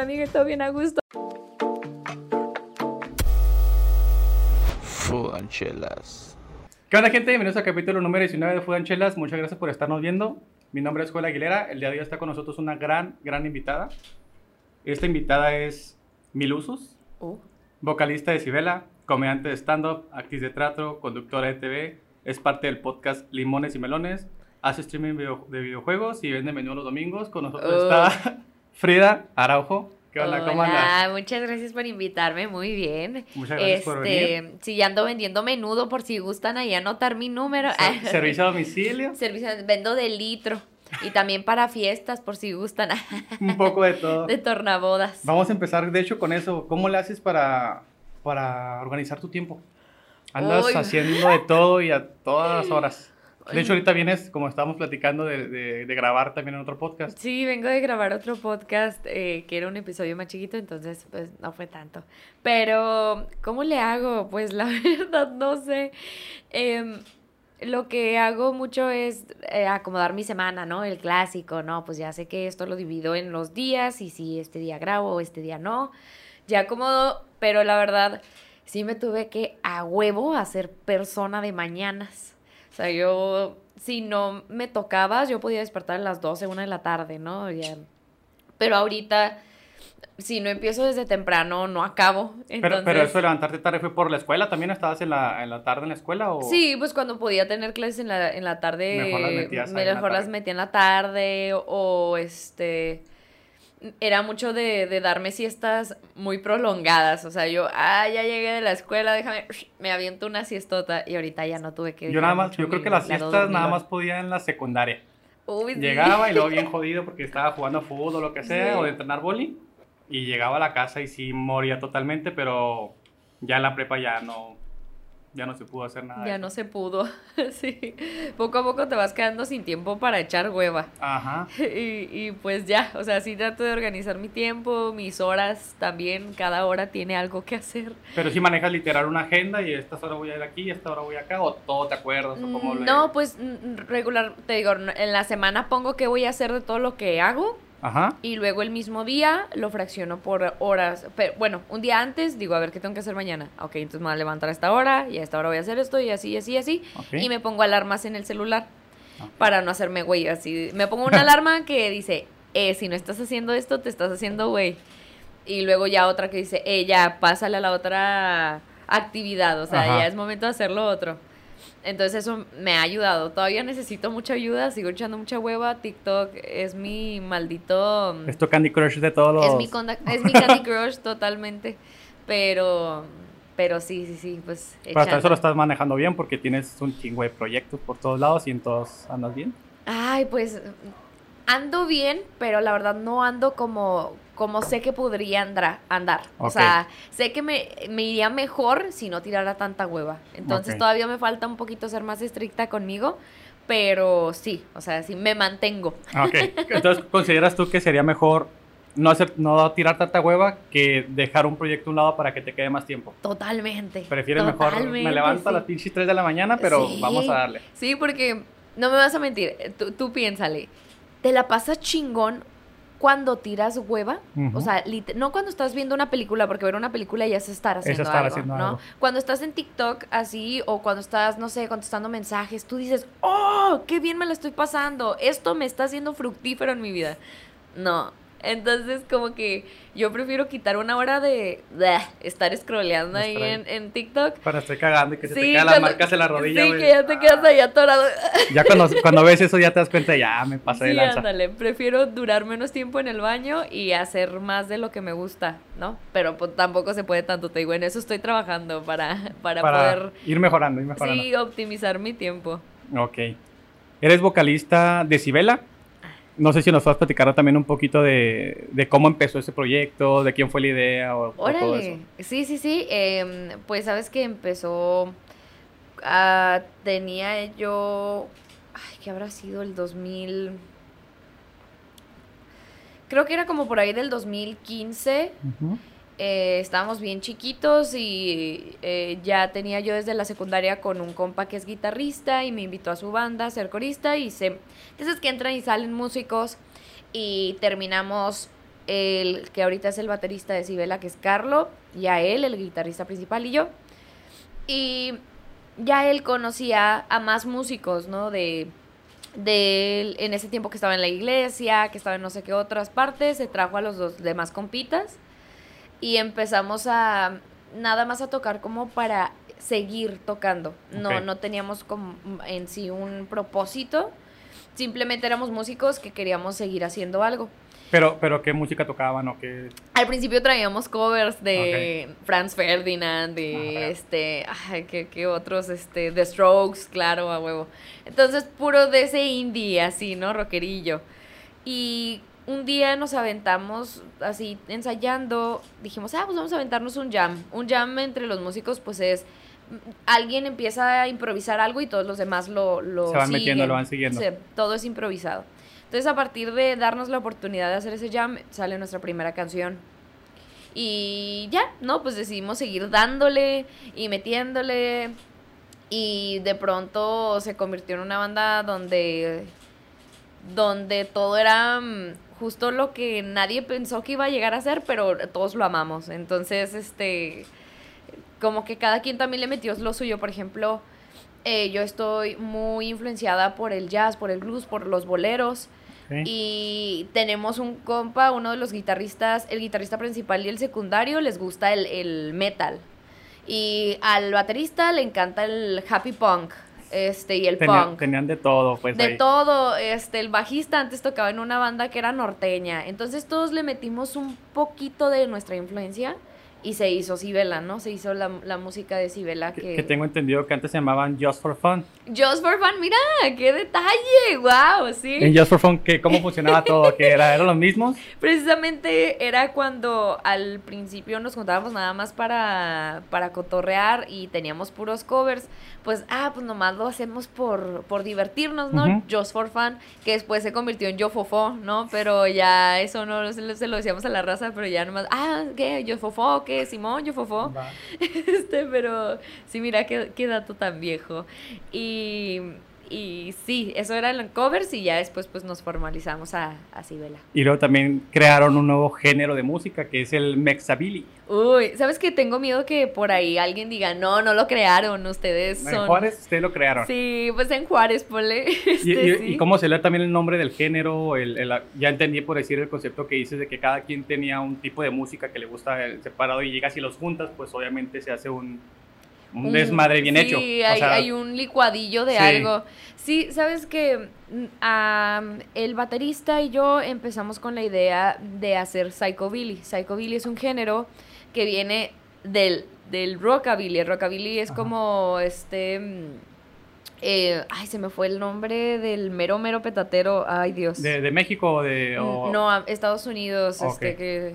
Amigo, todo bien a gusto. Fudanchelas. ¿Qué onda, gente? Bienvenidos al capítulo número 19 de Fudanchelas. Muchas gracias por estarnos viendo. Mi nombre es Joel Aguilera. El día de hoy está con nosotros una gran, gran invitada. Esta invitada es Milusus, Uh, vocalista de Sibela, comediante de stand-up, actriz de teatro, conductora de TV. Es parte del podcast Limones y Melones. Hace streaming video- de videojuegos y vende menú los domingos. Con nosotros Oh. está Frida Araujo. ¿Qué onda? ¿Cómo andas? Hola, muchas gracias por invitarme, muy bien. Muchas gracias por venir. Este, sí, ya ando vendiendo menudo por si gustan ahí anotar mi número. Ser- Servicio a domicilio. Servicio, vendo de litro. Y también para fiestas, por si gustan, Un poco de todo. de tornabodas. Vamos a empezar, de hecho, con eso. ¿Cómo le haces para, para organizar tu tiempo? Andas Uy. haciendo de todo y a todas las horas. De hecho, ahorita vienes, como estábamos platicando, de, de- de grabar también en otro podcast. Sí, vengo de grabar otro podcast eh, que era un episodio más chiquito, entonces pues no fue tanto. Pero, ¿cómo le hago? Pues la verdad no sé. Em, lo que hago mucho es eh, acomodar mi semana, ¿no? El clásico, ¿no? Pues ya sé que esto lo divido en los días y si este día grabo o este día no. Ya acomodo, pero la verdad sí me tuve que a huevo hacer persona de mañanas. O sea, yo, si no me tocaba, yo podía despertar a las 12, 1 de la tarde, ¿no? Ya. Pero ahorita, si no empiezo desde temprano, no acabo. Pero, Entonces, pero eso de levantarte tarde fue por la escuela. ¿También estabas en la, en la tarde en la escuela? O... Sí, pues cuando podía tener clases en la, en la tarde, Mejor las metías mejor las metía en la tarde o este... Era mucho de, de darme siestas muy prolongadas, o sea, yo, ah, ya llegué de la escuela, déjame, me aviento una siestota y ahorita ya no tuve que... Yo nada más, yo creo que las siestas nada más podía en la secundaria. Uy, sí. Llegaba y luego bien jodido porque estaba jugando fútbol o lo que sea, Sí. o de entrenar boli. Y llegaba a la casa y sí moría totalmente, pero ya en la prepa ya no, ya no se pudo hacer nada. Ya no se pudo, sí. Poco a poco te vas quedando sin tiempo para echar hueva. Ajá. Y, y pues ya, o sea, sí trato de organizar mi tiempo, mis horas también, cada hora tiene algo que hacer. Pero si manejas literal una agenda y esta hora voy a ir aquí y esta hora voy acá, o todo te acuerdas, o cómo le- No, pues mm, regular, te digo, en la semana pongo qué voy a hacer de todo lo que hago Ajá. y luego el mismo día lo fracciono por horas. Pero bueno, un día antes digo, a ver qué tengo que hacer mañana. Ok, entonces me voy a levantar a esta hora y a esta hora voy a hacer esto y así, y así, y así. Y me pongo alarmas en el celular Ah. para no hacerme güey. Así, me pongo una alarma que dice, eh, si no estás haciendo esto, te estás haciendo güey. Y luego ya otra que dice, eh, ya, pásale a la otra actividad. O sea, Ajá. ya es momento de hacer lo otro. Entonces eso me ha ayudado. Todavía necesito mucha ayuda, sigo echando mucha hueva. TikTok es mi maldito... Esto Candy Crush de todos los... Es mi, conda- es mi Candy Crush totalmente. Pero, pero sí, sí, sí, pues... Pero hasta eso lo estás manejando bien porque tienes un chingo de proyectos por todos lados y en todos andas bien. Ay, pues ando bien, pero la verdad no ando como, como sé que podría andar. andar. O sea, sé que me, me iría mejor si no tirara tanta hueva. Entonces todavía me falta un poquito ser más estricta conmigo, pero sí, o sea, sí me mantengo. Ah, Ok. Entonces, ¿consideras tú que sería mejor no hacer, no tirar tanta hueva que dejar un proyecto a un lado para que te quede más tiempo? Totalmente. Prefieres mejor, me levanto a las pinches 3 de la mañana, pero Sí. vamos a darle. Sí, porque no me vas a mentir, eh, tú, tú piénsale, te la pasas chingón cuando tiras hueva, o sea, no cuando estás viendo una película, porque ver una película ya es estar haciendo estar algo, haciendo ¿no? algo. Cuando estás en TikTok así o cuando estás, no sé, contestando mensajes, tú dices, "Oh, qué bien me la estoy pasando. Esto me está haciendo fructífero en mi vida." No. Entonces, como que yo prefiero quitar una hora de bleh, estar scrolleando ahí en, en TikTok. Para estar cagando y que se te Sí, quedan las marcas en la rodilla, Sí, que ya te quedas ahí atorado. Ya cuando, cuando ves eso ya te das cuenta, ya me pasé de Sí, lanza. ándale, prefiero durar menos tiempo en el baño y hacer más de lo que me gusta, ¿no? Pero pues, tampoco se puede tanto, te digo, en eso estoy trabajando para, para, Para poder, ir mejorando, ir mejorando. sí, optimizar mi tiempo. Ok. ¿Eres vocalista de Sibela? No sé si nos vas a platicar también un poquito de, de cómo empezó ese proyecto, de quién fue la idea o, o todo eso. Sí, sí, sí, em, pues sabes que empezó, ah, tenía yo, ay, ¿qué habrá sido el 2000? Creo que era como por ahí del 2015. Ujú. eh, estábamos bien chiquitos y eh, ya tenía yo desde la secundaria con un compa que es guitarrista y me invitó a su banda a ser corista y se... Entonces que entran y salen músicos y terminamos el que ahorita es el baterista de Sibela, que es Carlo, ya él, el guitarrista principal, y yo. Y ya él conocía a más músicos, ¿no? De, de en ese tiempo que estaba en la iglesia, que estaba en no sé qué otras partes, se trajo a los dos demás compitas y empezamos a nada más a tocar como para seguir tocando. No, no teníamos como en sí un propósito. Simplemente éramos músicos que queríamos seguir haciendo algo. Pero, pero ¿qué música tocaban o qué? Al principio traíamos covers de Franz Ferdinand, de Ajá. este, ay, ¿qué, qué otros, este, The Strokes, claro, a huevo. Entonces, puro de ese indie, así, ¿no? Rockerillo. Y un día nos aventamos así ensayando, dijimos, ah, pues vamos a aventarnos un jam. Un jam entre los músicos, pues es, alguien empieza a improvisar algo y todos los demás lo, lo Se van metiendo, siguen. lo van siguiendo. Sí, todo es improvisado. Entonces, a partir de darnos la oportunidad de hacer ese jam, sale nuestra primera canción. Y ya, ¿no? Pues decidimos seguir dándole y metiéndole. Y de pronto se convirtió en una banda donde. donde todo era mm, justo lo que nadie pensó que iba a llegar a ser, pero todos lo amamos. Entonces, este. Como que cada quien también le metió lo suyo. Por ejemplo, eh, yo estoy muy influenciada por el jazz, por el blues, por los boleros. ¿Sí? Y tenemos un compa, uno de los guitarristas, el guitarrista principal y el secundario, les gusta el, el metal. Y al baterista le encanta el happy punk este, y el Tenía- punk. tenían de todo, pues De ahí. todo, este, el bajista antes tocaba en una banda que era norteña. Entonces todos le metimos un poquito de nuestra influencia y se hizo Sibela, ¿no? Se hizo la, la música de Sibela Que, que... que tengo entendido que antes se llamaban Just for Fun. Just for fun, mira, qué detalle, wow, sí. En Just for Fun, ¿qué, ¿cómo funcionaba todo? ¿Que era, eran los mismos? Precisamente era cuando al principio nos juntábamos nada más para, para cotorrear y teníamos puros covers. Pues, ah, pues nomás lo hacemos por, por divertirnos, ¿no? Ujú. Just for fun, que después se convirtió en Yo Fofo, ¿no? Pero ya eso no se lo, se lo decíamos a la raza, pero ya nomás, ah, ¿qué? Yo Fofo, ¿qué? Simón, Yo Fofo. Este, pero sí, mira qué, qué dato tan viejo. Y, y sí, eso eran covers y ya después pues nos formalizamos a, a Sibela. Y luego también crearon un nuevo género de música que es el Mexabilly. Uy, ¿sabes qué? Tengo miedo que por ahí alguien diga, no, no lo crearon, ustedes En son... Juárez ustedes lo crearon. Sí, pues en Juárez, ponle. Y, Este, y- sí. y cómo se lee también el nombre del género, el, el- ya entendí por decir el concepto que dices de que cada quien tenía un tipo de música que le gusta eh, separado y llegas y los juntas, pues obviamente se hace un, un desmadre bien sí, hecho. O hay, sea, hay un licuadillo de Sí. algo. Sí, sabes que am, el baterista y yo empezamos con la idea de hacer psychobilly. Psychobilly es un género que viene del, del rockabilly. El rockabilly es Ajá. como este. mm, eh, ay, se me fue el nombre del mero mero petatero. Ay, Dios. de, de México o de... o- Mm, No, Estados Unidos, este que.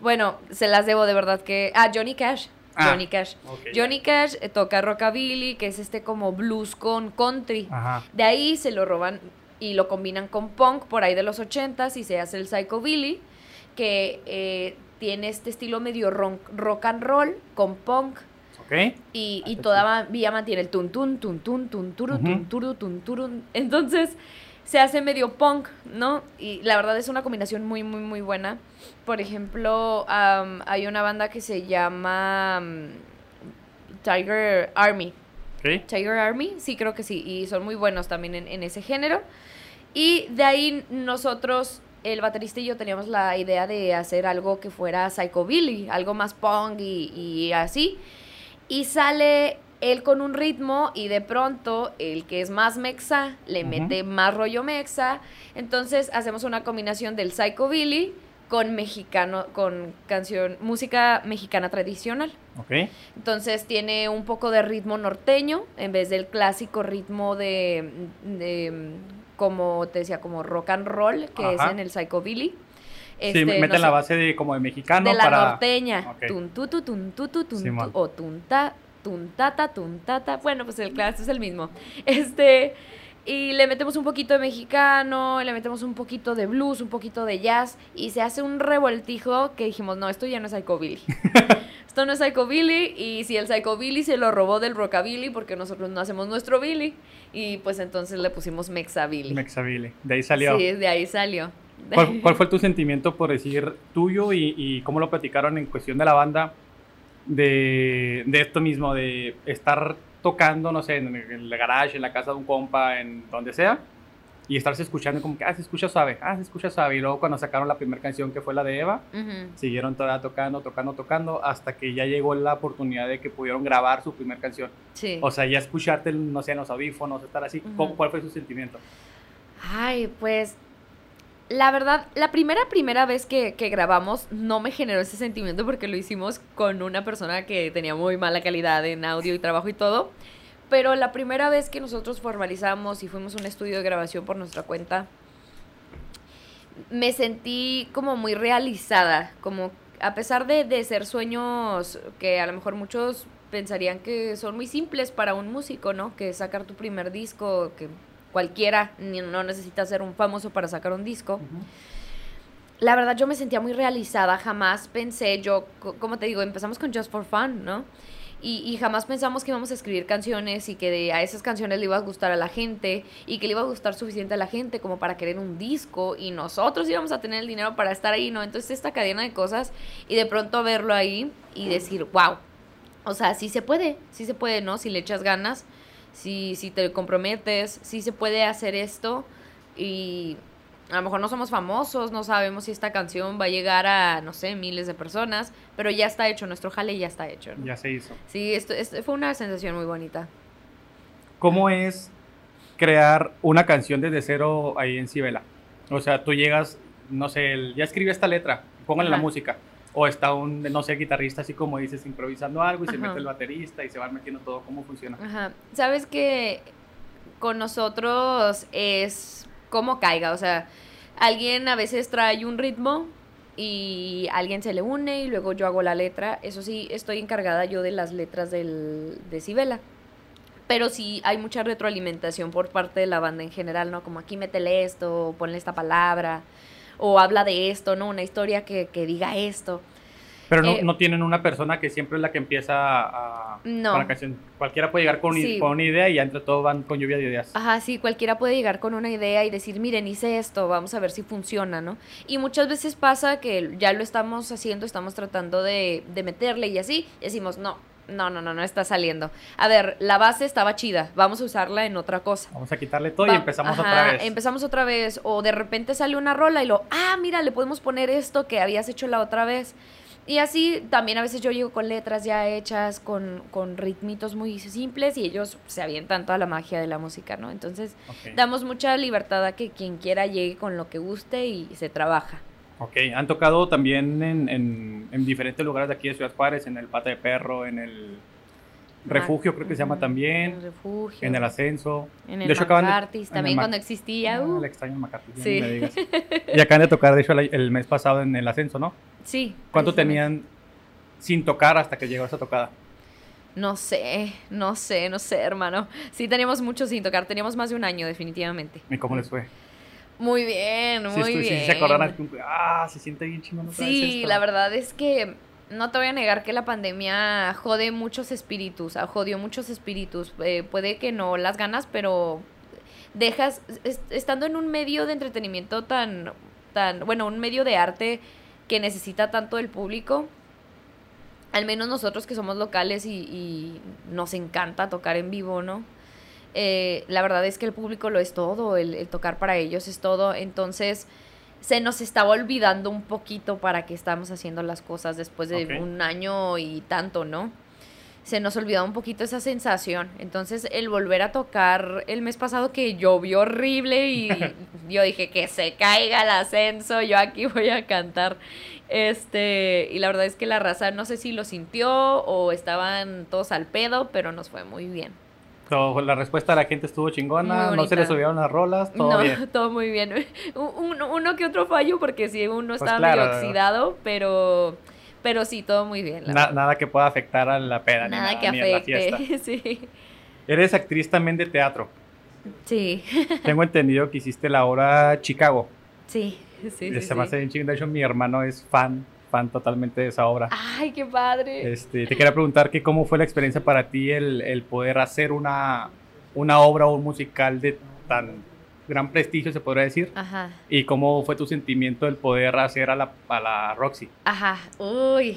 Bueno, se las debo de verdad que. Ah, Johnny Cash. Ah, Johnny Cash. Johnny Cash eh, toca rockabilly, que es este como blues con country. Ajá. De ahí se lo roban y lo combinan con punk por ahí de los 80s y se hace el psychobilly, que eh, tiene este estilo medio ron- rock and roll con punk. Ok. Y, Ah, y todavía mantiene el tun tun tun tun tun turu, tun turu, tun turun. Entonces se hace medio punk, ¿no? Y la verdad es una combinación muy, muy, muy buena. Por ejemplo, am, hay una banda que se llama am, Tiger Army. Ok. Tiger Army, sí, creo que sí. Y son muy buenos también en, en ese género. Y de ahí nosotros, el baterista y yo teníamos la idea de hacer algo que fuera psychobilly, algo más punk y, y así. Y sale él con un ritmo y de pronto el que es más mexa le mete más rollo mexa. Entonces hacemos una combinación del psychobilly con mexicano, con canción, música mexicana tradicional. Entonces tiene un poco de ritmo norteño en vez del clásico ritmo de, de, como te decía, como rock and roll que Ajá. es en el psychobilly. sí, Este, meten no la sé, base de como de mexicano de la para... norteña. Ok. Tun, tu, tu, tun, tu, tu, tun, o tun, ta, tun, ta, ta, tun, ta, ta. Bueno, pues el clásico es el mismo. Este, y le metemos un poquito de mexicano, le metemos un poquito de blues, un poquito de jazz, y se hace un revoltijo que dijimos, no, esto ya no es psychobilly. esto no es psychobilly, y si el psychobilly se lo robó del rockabilly, porque nosotros no hacemos nuestro billy, y pues entonces le pusimos mexabilly. Mexabilly. De ahí salió. Sí, de ahí salió. ¿Cuál, cuál fue tu sentimiento por decir tuyo y, y cómo lo platicaron en cuestión de la banda? De, de esto mismo, de estar tocando, no sé, en el garage, en la casa de un compa, en donde sea, y estarse escuchando como que, ah, se escucha suave, ah, se escucha suave. Y luego cuando sacaron la primera canción que fue la de Eva, Ujú. siguieron toda tocando, tocando, tocando, hasta que ya llegó la oportunidad de que pudieron grabar su primera canción. Sí. O sea, ya escucharte, no sé, en los audífonos, estar así, ¿cómo- Ujú. ¿cuál fue su sentimiento? Ay, pues la verdad, la primera, primera vez que, que grabamos no me generó ese sentimiento porque lo hicimos con una persona que tenía muy mala calidad en audio y trabajo y todo. Pero la primera vez que nosotros formalizamos y fuimos a un estudio de grabación por nuestra cuenta, me sentí como muy realizada, como a pesar de, de ser sueños que a lo mejor muchos pensarían que son muy simples para un músico, ¿no? Que sacar tu primer disco, que cualquiera, ni- no necesitas ser un famoso para sacar un disco. La verdad yo me sentía muy realizada, jamás pensé, yo, co- como te digo, empezamos con Just for Fun, ¿no? Y, y jamás pensamos que íbamos a escribir canciones y que de- a esas canciones le iba a gustar a la gente y que le iba a gustar suficiente a la gente como para querer un disco y nosotros íbamos a tener el dinero para estar ahí, ¿no? Entonces esta cadena de cosas y de pronto verlo ahí y decir, wow, o sea, sí se puede, sí se puede, ¿no? Si le echas ganas, si, si te comprometes, sí se puede hacer esto y a lo mejor no somos famosos, no sabemos si esta canción va a llegar a, no sé, miles de personas, pero ya está hecho, nuestro jale ya está hecho. ¿no? Ya se hizo. Sí, esto, esto fue una sensación muy bonita. ¿Cómo es crear una canción desde cero ahí en Cibela? O sea, tú llegas, no sé, ya escribí esta letra, póngale la música. O está un, no sé, guitarrista así como dices, improvisando algo y se mete el baterista y se van metiendo todo. ¿Cómo funciona? Ajá. Sabes que con nosotros es como caiga, o sea, alguien a veces trae un ritmo y alguien se le une y luego yo hago la letra. Eso sí, estoy encargada yo de las letras del, de Cibela. Pero sí hay mucha retroalimentación por parte de la banda en general, ¿no? Como aquí métele esto, ponle esta palabra, o habla de esto, ¿no? Una historia que, que diga esto. Pero no, Eh, no tienen una persona que siempre es la que empieza a... No. con la canción. Cualquiera puede llegar con, Sí. con una idea y ya entre todos van con lluvia de ideas. Ajá, sí, cualquiera puede llegar con una idea y decir, miren, hice esto, vamos a ver si funciona, ¿no? Y muchas veces pasa que ya lo estamos haciendo, estamos tratando de, de meterle y así, y decimos, no, no, no, no, no está saliendo. A ver, la base estaba chida, vamos a usarla en otra cosa. Vamos a quitarle todo y empezamos ajá, otra vez. Empezamos otra vez, o de repente sale una rola y lo, ah, mira, le podemos poner esto que habías hecho la otra vez. Y así también a veces yo llego con letras ya hechas, con, con ritmitos muy simples y ellos se avientan toda la magia de la música, ¿no? Entonces damos mucha libertad a que quien quiera llegue con lo que guste y se trabaja. Ok, han tocado también en, en- en diferentes lugares de aquí de Ciudad Juárez, en el Pata de Perro, en el Refugio, creo que se llama también, En el refugio. en el Ascenso. en el de hecho, acaban de- McCarthy's, en el también cuando existía. Ah, uh, el extraño Sí. me digas. Y acaban de tocar, de hecho, el, el mes pasado en el Ascenso, ¿no? sí. ¿Cuánto tenían sin tocar hasta que llegó esa tocada? No sé, no sé, no sé, hermano. Sí, teníamos mucho sin tocar, teníamos más de un año, definitivamente. ¿Y cómo les fue? Muy bien, muy Sí, estu- sí, bien. se acordaron, ah, se siente bien chingón Sí, la verdad es que no te voy a negar que la pandemia jode muchos espíritus, jodió muchos espíritus. Eh, puede que no las ganas, pero dejas, es- estando en un medio de entretenimiento tan, tan, bueno, un medio de arte que necesita tanto el público, al menos nosotros que somos locales y, y nos encanta tocar en vivo, ¿no? Eh, la verdad es que el público lo es todo, el, el tocar para ellos es todo, entonces se nos estaba olvidando un poquito para que estamos haciendo las cosas después de un año y tanto, ¿no? Se nos olvidaba un poquito esa sensación. Entonces, el volver a tocar el mes pasado que llovió horrible y yo dije que se caiga el ascenso, yo aquí voy a cantar. Este, y la verdad es que la raza no sé si lo sintió o estaban todos al pedo, pero nos fue muy bien. La respuesta de la gente estuvo chingona, no se le subieron las rolas, todo no, bien. todo muy bien. Un- Uno, uno que otro fallo porque sí, uno Pues estaba claro. medio oxidado, pero, pero sí, todo muy bien. Na- nada que pueda afectar a la peda, ni Nada nada, que ni a la fiesta. afecte. Sí. Eres actriz también de teatro. Sí, Tengo entendido que hiciste la obra Chicago. sí, sí. sí, se sí. me hace bien chingón. De hecho, mi hermano es fan, fan totalmente de esa obra. Ay, qué padre. Este, te quería preguntar que cómo fue la experiencia para ti el, el poder hacer una, una obra o un musical de tan gran prestigio, se podría decir. Ajá. ¿Y cómo fue tu sentimiento del poder hacer a la, a la Roxy? Ajá. Uy.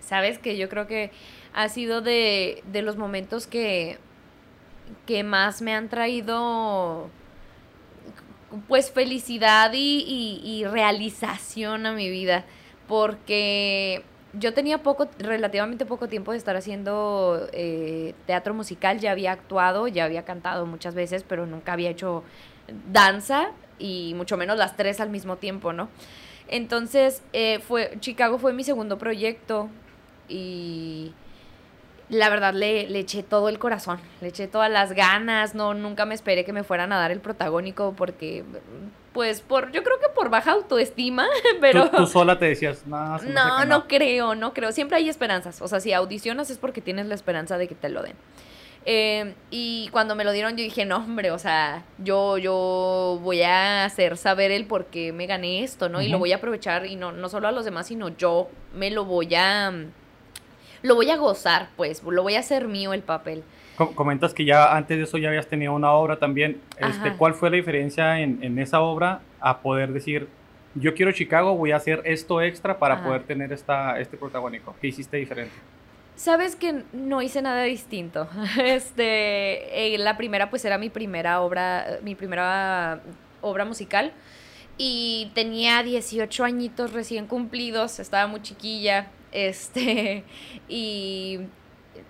Sabes que yo creo que ha sido de, de los momentos que, que más me han traído pues felicidad y, y- y realización a mi vida. Porque yo tenía poco, relativamente poco tiempo de estar haciendo eh, teatro musical. Ya había actuado, ya había cantado muchas veces, pero nunca había hecho danza y mucho menos las tres al mismo tiempo, ¿no? Entonces, eh, fue, Chicago fue mi segundo proyecto y la verdad le, le eché todo el corazón, le eché todas las ganas, no, nunca me esperé que me fueran a dar el protagónico porque, pues, por, yo creo que por baja autoestima, pero... ¿Tú, tú sola te decías, no, se No, que no creo, no creo. Siempre hay esperanzas. O sea, si audicionas es porque tienes la esperanza de que te lo den. Eh, y cuando me lo dieron yo dije, no, hombre, o sea, yo, yo voy a hacer saber el por qué me gané esto, ¿no? Y lo voy a aprovechar y no, no solo a los demás, sino yo me lo voy a... Lo voy a gozar, pues, lo voy a hacer mío el papel. Com- Comentas que ya antes de eso ya habías tenido una obra también. Este. ¿Cuál fue la diferencia en, en esa obra a poder decir, yo quiero Chicago, voy a hacer esto extra para Ajá. poder tener esta, este protagónico? ¿Qué hiciste diferente? Sabes que no hice nada distinto. Este, eh, la primera pues era mi primera obra, mi primera obra musical y tenía 18 añitos recién cumplidos, estaba muy chiquilla, este, y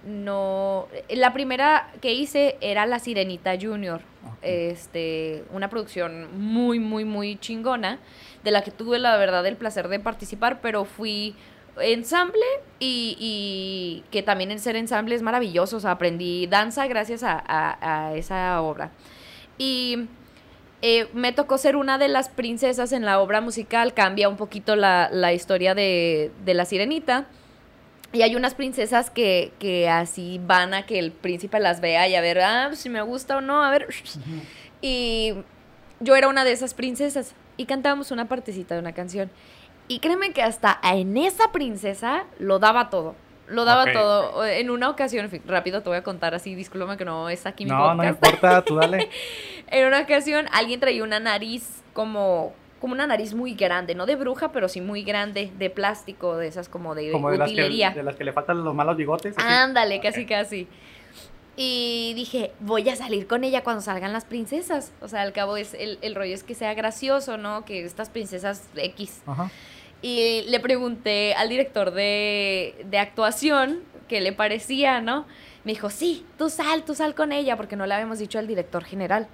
no, la primera que hice era La Sirenita Junior, este, una producción muy, muy, muy chingona, de la que tuve la verdad el placer de participar, pero fui ensamble y, y que también el ser ensamble es maravilloso, o sea, aprendí danza gracias a, a- a esa obra. Y eh, me tocó ser una de las princesas en la obra musical, cambia un poquito la, la historia de, de la sirenita. Y hay unas princesas que, que así van a que el príncipe las vea y a ver, ah, si me gusta o no, a ver. Y yo era una de esas princesas y cantábamos una partecita de una canción. Y créeme que hasta en esa princesa lo daba todo. Lo daba todo. En una ocasión, en fin, rápido te voy a contar así, discúlpame que no es aquí mi No, no podcast. importa, tú dale. En una ocasión alguien traía una nariz como como una nariz muy grande, no de bruja, pero sí muy grande, de plástico, de esas como de Como de las, que, utilería. de las que le faltan los malos bigotes. así. Ándale, casi casi. Y dije, voy a salir con ella cuando salgan las princesas. O sea, al cabo es el, el rollo es que sea gracioso, ¿no? Que estas princesas X. Ajá. Y le pregunté al director de, de actuación qué le parecía, ¿no? Me dijo, sí, tú sal, tú sal con ella, porque no le habíamos dicho al director general.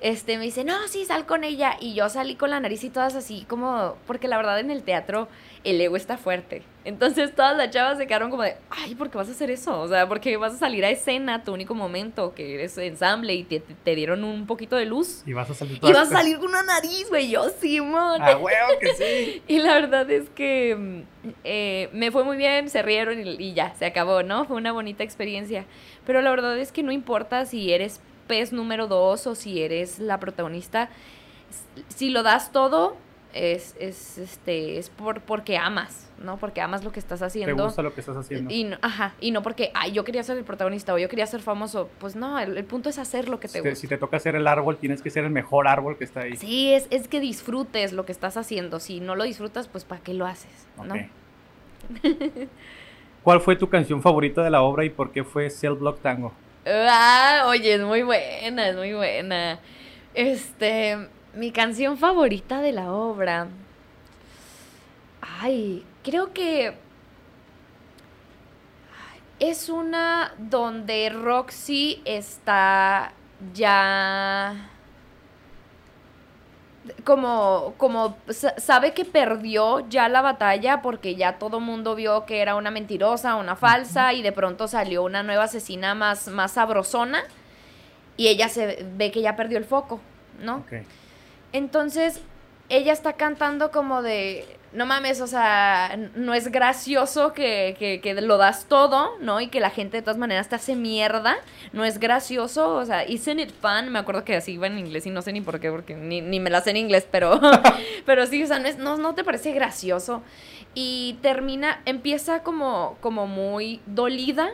Este, me dice, no, sí, sal con ella. Y yo salí con la nariz y todas así, como, porque la verdad en el teatro el ego está fuerte. Entonces todas las chavas se quedaron como de, ay, ¿por qué vas a hacer eso? O sea, porque vas a salir a escena, tu único momento, que eres ensamble y te, dieron un poquito de luz. Y vas a salir Y vas a salir con una nariz, güey, yo, Simón. Ah, huevo que sí. Y la verdad es que eh, me fue muy bien, se rieron y, y ya, se acabó, ¿no? Fue una bonita experiencia. Pero la verdad es que no importa si eres pez número dos o si eres la protagonista, si lo das todo, es, es, este, es por, porque amas, ¿no? Porque amas lo que estás Te haciendo. gusta lo que estás haciendo. Y no, ajá, y no porque, ay, yo quería ser el protagonista o yo quería ser famoso. Pues no, el, el punto es hacer lo que te Si te, gusta. si te toca hacer el árbol, tienes que ser el mejor árbol que está ahí. Sí, es, es que disfrutes lo que estás haciendo. Si no lo disfrutas, pues ¿para qué lo haces? ¿no? ¿Cuál fue tu canción favorita de la obra y por qué fue Cell Block Tango? Ah, oye, es muy buena, es muy buena. Este, mi canción favorita de la obra. Ay, creo que es una donde Roxy está ya como, como sa- sabe que perdió ya la batalla porque ya todo mundo vio que era una mentirosa, una falsa y de pronto salió una nueva asesina más, más sabrosona y ella se ve que ya perdió el foco, ¿no? Entonces, ella está cantando como de, no mames, o sea, no es gracioso que, que, que lo das todo, ¿no? Y que la gente de todas maneras te hace mierda, no es gracioso, o sea, isn't it fun? Me acuerdo que así iba en inglés y no sé ni por qué, porque ni, ni me la sé en inglés, pero, pero sí, o sea, no, es, no, no te parece gracioso. Y termina, empieza como, como muy dolida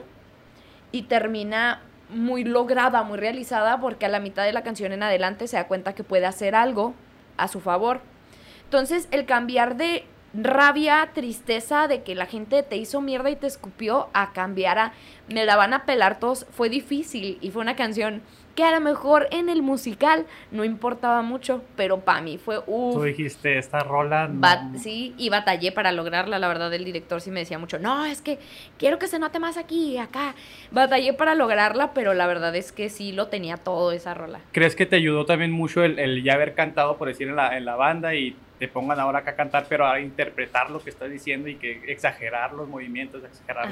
y termina muy lograda, muy realizada, porque a la mitad de la canción en adelante se da cuenta que puede hacer algo a su favor. Entonces, el cambiar de rabia, tristeza de que la gente te hizo mierda y te escupió a cambiar a me la van a pelar todos fue difícil y fue una canción que a lo mejor en el musical no importaba mucho, pero para mí fue Tú dijiste, esta rola. sí, y batallé para lograrla. La verdad, el director sí me decía mucho, no, es que quiero que se note más aquí, acá. Batallé para lograrla, pero la verdad es que sí lo tenía todo esa rola. ¿Crees que te ayudó también mucho el, ya haber cantado, por decir, en la, en la banda y te pongan ahora acá a cantar, pero a interpretar lo que estás diciendo y que exagerar los movimientos, exagerar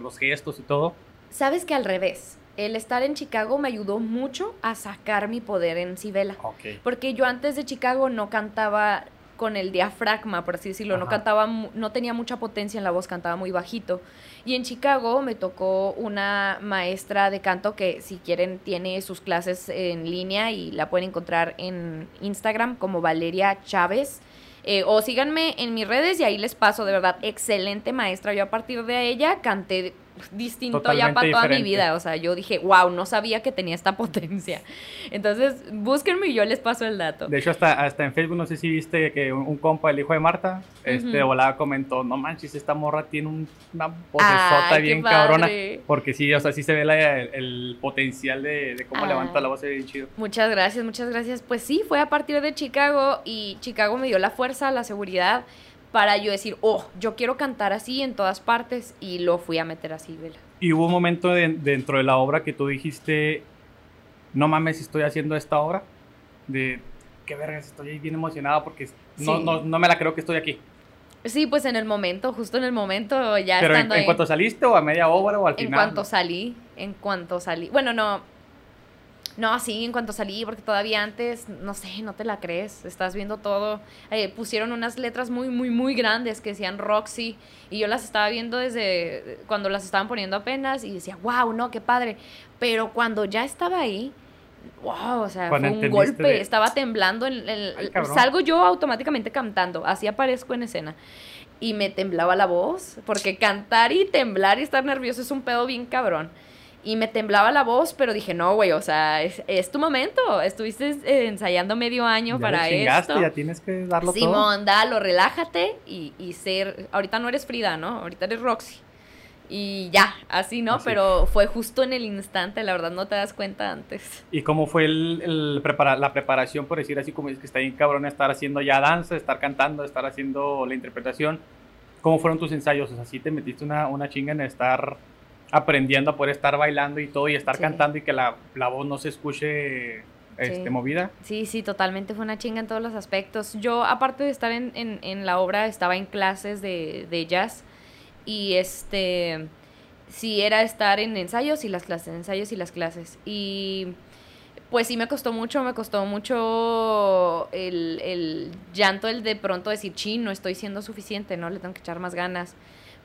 los gestos y todo? Sabes que al revés el estar en Chicago me ayudó mucho a sacar mi poder en Sibela. Porque yo antes de Chicago no cantaba con el diafragma, por así decirlo, no cantaba, no tenía mucha potencia en la voz, cantaba muy bajito. Y en Chicago me tocó una maestra de canto que si quieren tiene sus clases en línea y la pueden encontrar en Instagram como Valeria Chávez. Eh, o síganme en mis redes y ahí les paso, de verdad, excelente maestra. Yo a partir de ella canté distinto ya para toda mi vida. O sea, yo dije, wow, no sabía que tenía esta potencia. Entonces, búsquenme y yo les paso el dato. De hecho, hasta, hasta en Facebook, no sé si viste que un, compa, el hijo de Marta, este, volada comentó, no manches, esta morra tiene una vocesota bien cabrona. Porque sí, o sea, sí se ve el, potencial de, cómo levanta la voz, bien chido. Muchas gracias, muchas gracias. Pues sí, fue a partir de Chicago y Chicago me dio la fuerza, la seguridad para yo decir, oh, yo quiero cantar así en todas partes y lo fui a meter así, ¿vela? Y hubo un momento dentro de la obra que tú dijiste, no mames, estoy haciendo esta obra, de qué vergas, estoy bien emocionada porque no, no, no, me la creo que estoy aquí. Sí, pues en el momento, justo en el momento, ya Pero en, en cuanto saliste o a media obra o al final. En cuanto salí, en cuanto salí. Bueno, no, no, sí, en cuanto salí, porque todavía antes, no sé, no te la crees, estás viendo todo. Eh, pusieron unas letras muy, muy, muy grandes que decían Roxy, y yo las estaba viendo desde cuando las estaban poniendo apenas, y decía, wow, no, qué padre. Pero cuando ya estaba ahí, wow, o sea, fue un golpe, estaba temblando, el, salgo yo automáticamente cantando, así aparezco en escena. Y me temblaba la voz, porque cantar y temblar y estar nervioso es un pedo bien cabrón y me temblaba la voz, pero dije, no, güey, o sea, es, tu momento. Estuviste ensayando medio año para esto. Ya tienes que darlo Simón, todo. Simón, dalo, relájate y, y, ser. Ahorita no eres Frida, ¿no? Ahorita eres Roxy. Y ya, así, ¿no? Pero fue justo en el instante, la verdad, no te das cuenta antes. ¿Y cómo fue el, la preparación, por decir así, como es que está bien cabrón estar haciendo ya danza, estar cantando, estar haciendo la interpretación? ¿Cómo fueron tus ensayos? O sea, ¿sí te metiste una, una chinga en estar aprendiendo a poder estar bailando y todo y estar cantando y que la, la, voz no se escuche este, movida. Sí, sí, totalmente fue una chinga en todos los aspectos. Yo, aparte de estar en, en, en la obra, estaba en clases de, de, jazz y este, sí, era estar en ensayos y las clases, ensayos y las clases. Y pues sí me costó mucho, me costó mucho el, el llanto, el de pronto decir, chino, no estoy siendo suficiente, ¿no? Le tengo que echar más ganas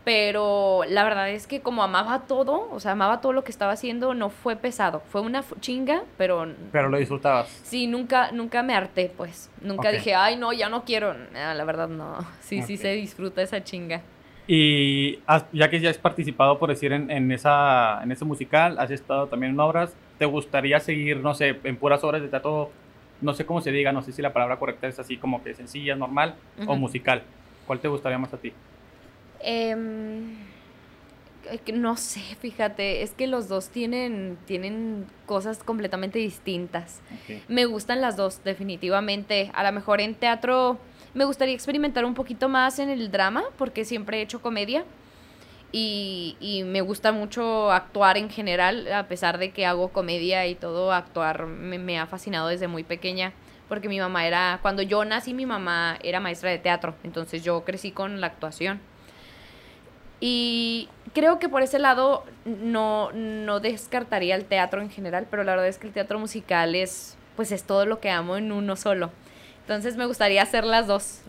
pero la verdad es que como amaba todo, o sea, amaba todo lo que estaba haciendo, no fue pesado, fue una chinga, pero... Pero lo disfrutabas. Sí, nunca, nunca me harté, pues, nunca dije, ay, no, ya no quiero, la verdad no, sí, sí se disfruta esa chinga. Y ya que ya has participado, por decir, en, en, esa, en ese musical, has estado también en obras, ¿te gustaría seguir, no sé, en puras obras de teatro, no sé cómo se diga, no sé si la palabra correcta es así como que sencilla, normal o musical? ¿Cuál te gustaría más a ti? Em, no sé, fíjate, es que los dos tienen, tienen cosas completamente distintas. Me gustan las dos, definitivamente. A lo mejor en teatro me gustaría experimentar un poquito más en el drama, porque siempre he hecho comedia. Y, y, me gusta mucho actuar en general, a pesar de que hago comedia y todo, actuar me, me, ha fascinado desde muy pequeña, porque mi mamá era, cuando yo nací mi mamá era maestra de teatro, entonces yo crecí con la actuación. Y creo que por ese lado no, no descartaría el teatro en general, pero la verdad es que el teatro musical es, pues es todo lo que amo en uno solo. Entonces me gustaría hacer las dos.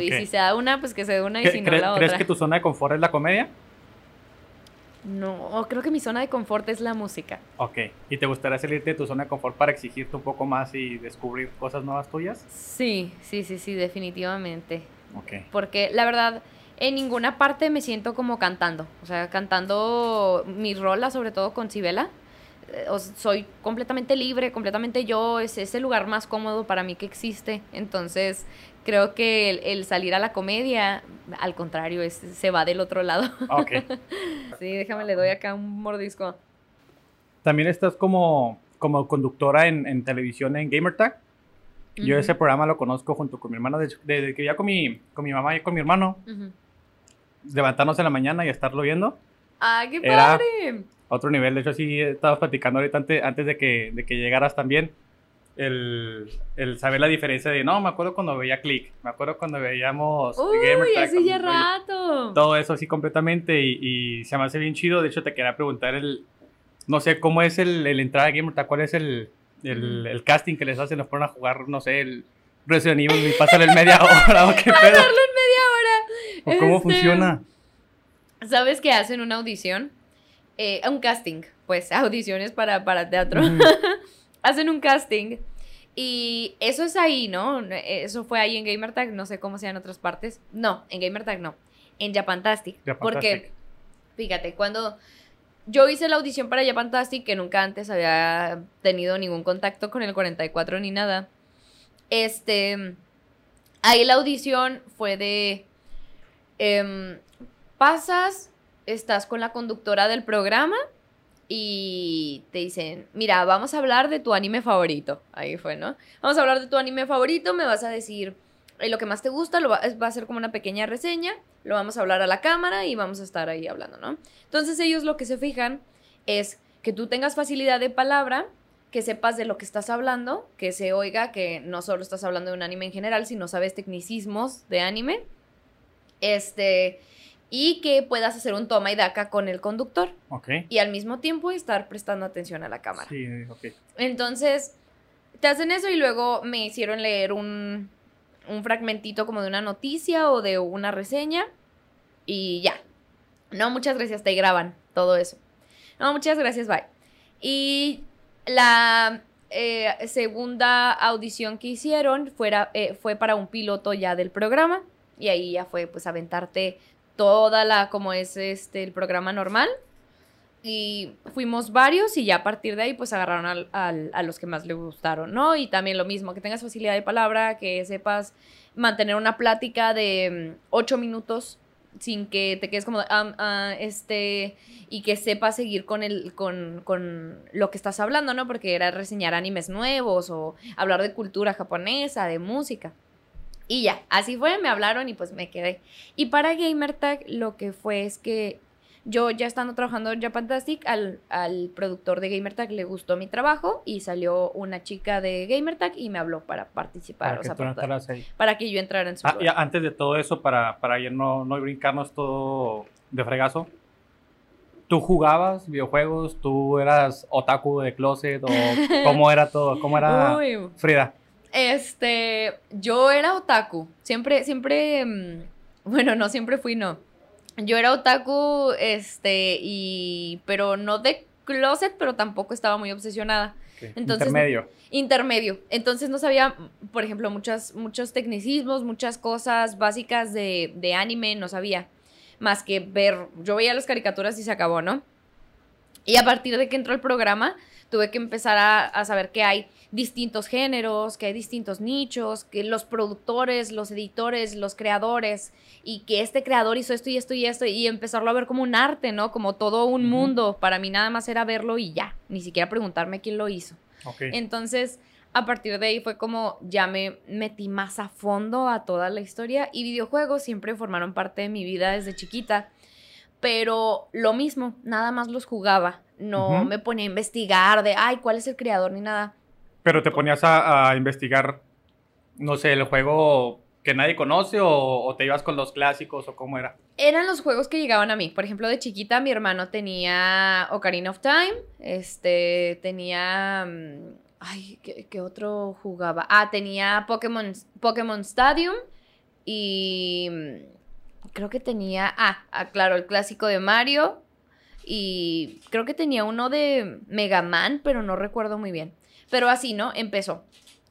Y si se da una, pues que se dé una y si no la otra. ¿Crees que tu zona de confort es la comedia? No, creo que mi zona de confort es la música. Ok. ¿Y te gustaría salirte de tu zona de confort para exigirte un poco más y descubrir cosas nuevas tuyas? Sí, sí, sí, sí, definitivamente. Ok. Porque la verdad, en ninguna parte me siento como cantando. O sea, cantando mi rola, sobre todo con Sibela. eh, soy completamente libre, completamente yo, es, es el lugar más cómodo para mí que existe. Entonces, creo que el, el salir a la comedia, al contrario, es, se va del otro lado. Ok. sí, déjame, le doy acá un mordisco. También estás como, como conductora en, en televisión en GamerTag. Yo Ujú, ese programa lo conozco junto con mi hermano, desde, que ya con mi, con mi mamá y con mi hermano, ujú. Levantarnos en la mañana y estarlo viendo. ¡Ah, qué Era- padre! a otro nivel. De hecho, sí estabas platicando ahorita antes, antes de, que, de que llegaras también. El, el saber la diferencia de, no, me acuerdo cuando veía Click, me acuerdo cuando veíamos Uy, Gamertag, hace ya rato. todo eso así completamente y, y se me hace bien chido. De hecho, te quería preguntar el, no sé, cómo es el, el entrar a Gamertag, cuál es el, el, el casting que les hacen, nos ponen a jugar, no sé, el Resident Evil y pasan el media hora o qué pedo. ¿O cómo Este, funciona? ¿Sabes que hacen una audición? Eh, un casting, pues audiciones para, para teatro. Hacen un casting y eso es ahí, ¿no? Eso fue ahí en Gamertag, no sé cómo sea en otras partes. No, en Gamertag no, en Japantastic. Porque, Japantastic. fíjate, cuando yo hice la audición para Japantastic, que nunca antes había tenido ningún contacto con el 44 ni nada, este, ahí la audición fue de, em, pasas, estás con la conductora del programa y te dicen, mira, vamos a hablar de tu anime favorito. Ahí fue, ¿no? Vamos a hablar de tu anime favorito, me vas a decir eh, lo que más te gusta, lo va, va a ser como una pequeña reseña, lo vamos a hablar a la cámara y vamos a estar ahí hablando, ¿no? Entonces ellos lo que se fijan es que tú tengas facilidad de palabra, que sepas de lo que estás hablando, que se oiga que no solo estás hablando de un anime en general, sino sabes tecnicismos de anime. Este, y que puedas hacer un toma y daca con el conductor y al mismo tiempo estar prestando atención a la cámara. Sí. Entonces, te hacen eso y luego me hicieron leer un, un fragmentito como de una noticia o de una reseña y ya. No, muchas gracias, te graban todo eso. No, muchas gracias, bye. Y la eh, segunda audición que hicieron fuera, eh, fue para un piloto ya del programa y ahí ya fue pues aventarte toda la, como es este, el programa normal. Y fuimos varios y ya a partir de ahí pues agarraron al- al- a los que más les gustaron, ¿no? Y también lo mismo, que tengas facilidad de palabra, que sepas mantener una plática de mm, ocho minutos sin que te quedes como, "Am, ah, este, y que sepas seguir con, el, con, con lo que estás hablando, ¿no? Porque era reseñar animes nuevos o hablar de cultura japonesa, de música. Y ya, así fue, me hablaron y pues me quedé. Y para Gamertag lo que fue es que yo ya estando trabajando en Japantastic, al, al productor de Gamertag le gustó mi trabajo y salió una chica de Gamertag y me habló para participar, Para o que sea, para, entraras ahí. para que yo entrara en su Ah, y antes de todo eso, para, para ya no, no brincarnos todo de fregazo, ¿tú jugabas videojuegos? ¿Tú eras otaku de closet? ¿O cómo era todo? ¿Cómo era Uy, Frida? Este, yo era otaku. Siempre, siempre, mm, bueno, no siempre fui, no. Yo era otaku, este, y, pero no de closet, pero tampoco estaba muy obsesionada. Entonces- Intermedio. Intermedio. Entonces no sabía, por ejemplo, muchas, muchos tecnicismos, muchas cosas básicas de, de anime, no sabía. Más que ver, yo veía las caricaturas y se acabó, ¿no? Y a partir de que entró el programa, tuve que empezar a, a saber que hay distintos géneros, que hay distintos nichos, que los productores, los editores, los creadores, y que este creador hizo esto y esto y esto, y empezarlo a ver como un arte, ¿no? Como todo un mundo. Para mí nada más era verlo y ya, ni siquiera preguntarme quién lo hizo. Entonces, a partir de ahí fue como ya me metí más a fondo a toda la historia y videojuegos siempre formaron parte de mi vida desde chiquita. Pero lo mismo, nada más los jugaba. No me ponía a investigar de, ay, ¿cuál es el creador? Ni nada. Pero te ponías a, investigar, no sé, el juego que nadie conoce o, o te ibas con los clásicos o cómo era. Eran los juegos que llegaban a mí. Por ejemplo, de chiquita mi hermano tenía Ocarina of Time. Este, tenía... mm, Ay, ¿qué, qué otro jugaba? Ah, tenía Pokémon, Pokémon Stadium. Y mm, creo que tenía... Ah, ah, claro, el clásico de Mario. Y creo que tenía uno de Mega Man, pero no recuerdo muy bien. Pero así, ¿no? Empezó.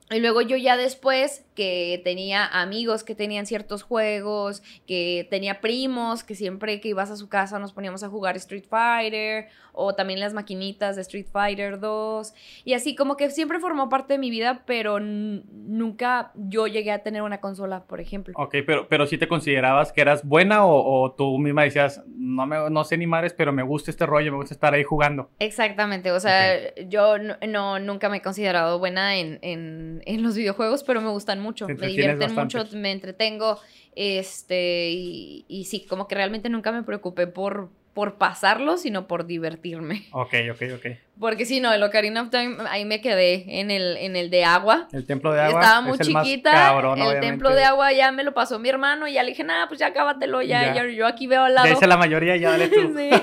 Y luego yo ya después que tenía amigos que tenían ciertos juegos, que tenía primos que siempre que ibas a su casa nos poníamos a jugar Street Fighter o también las maquinitas de Street Fighter 2 y así como que siempre formó parte de mi vida, pero nunca yo llegué a tener una consola, por ejemplo. Ok, pero, pero si te considerabas que eras buena o, tú misma decías, no, me, no sé ni madres, pero me gusta este rollo, me gusta estar ahí jugando. Exactamente, o sea, yo no, nunca me he considerado buena en, en los videojuegos, pero me gustan mucho, me divierten mucho, me entretengo, este, y, y, sí, como que realmente nunca me preocupé por, por pasarlo, sino por divertirme. Ok, ok, ok. Porque si no, el Ocarina of Time, ahí me quedé en el, en el de agua. El templo de agua. Estaba muy chiquita. el templo de agua ya me lo pasó mi hermano y ya le dije, nada, pues ya acábatelo, ya, yo aquí veo al lado. Ya hice la mayoría, ya dale tú. sí.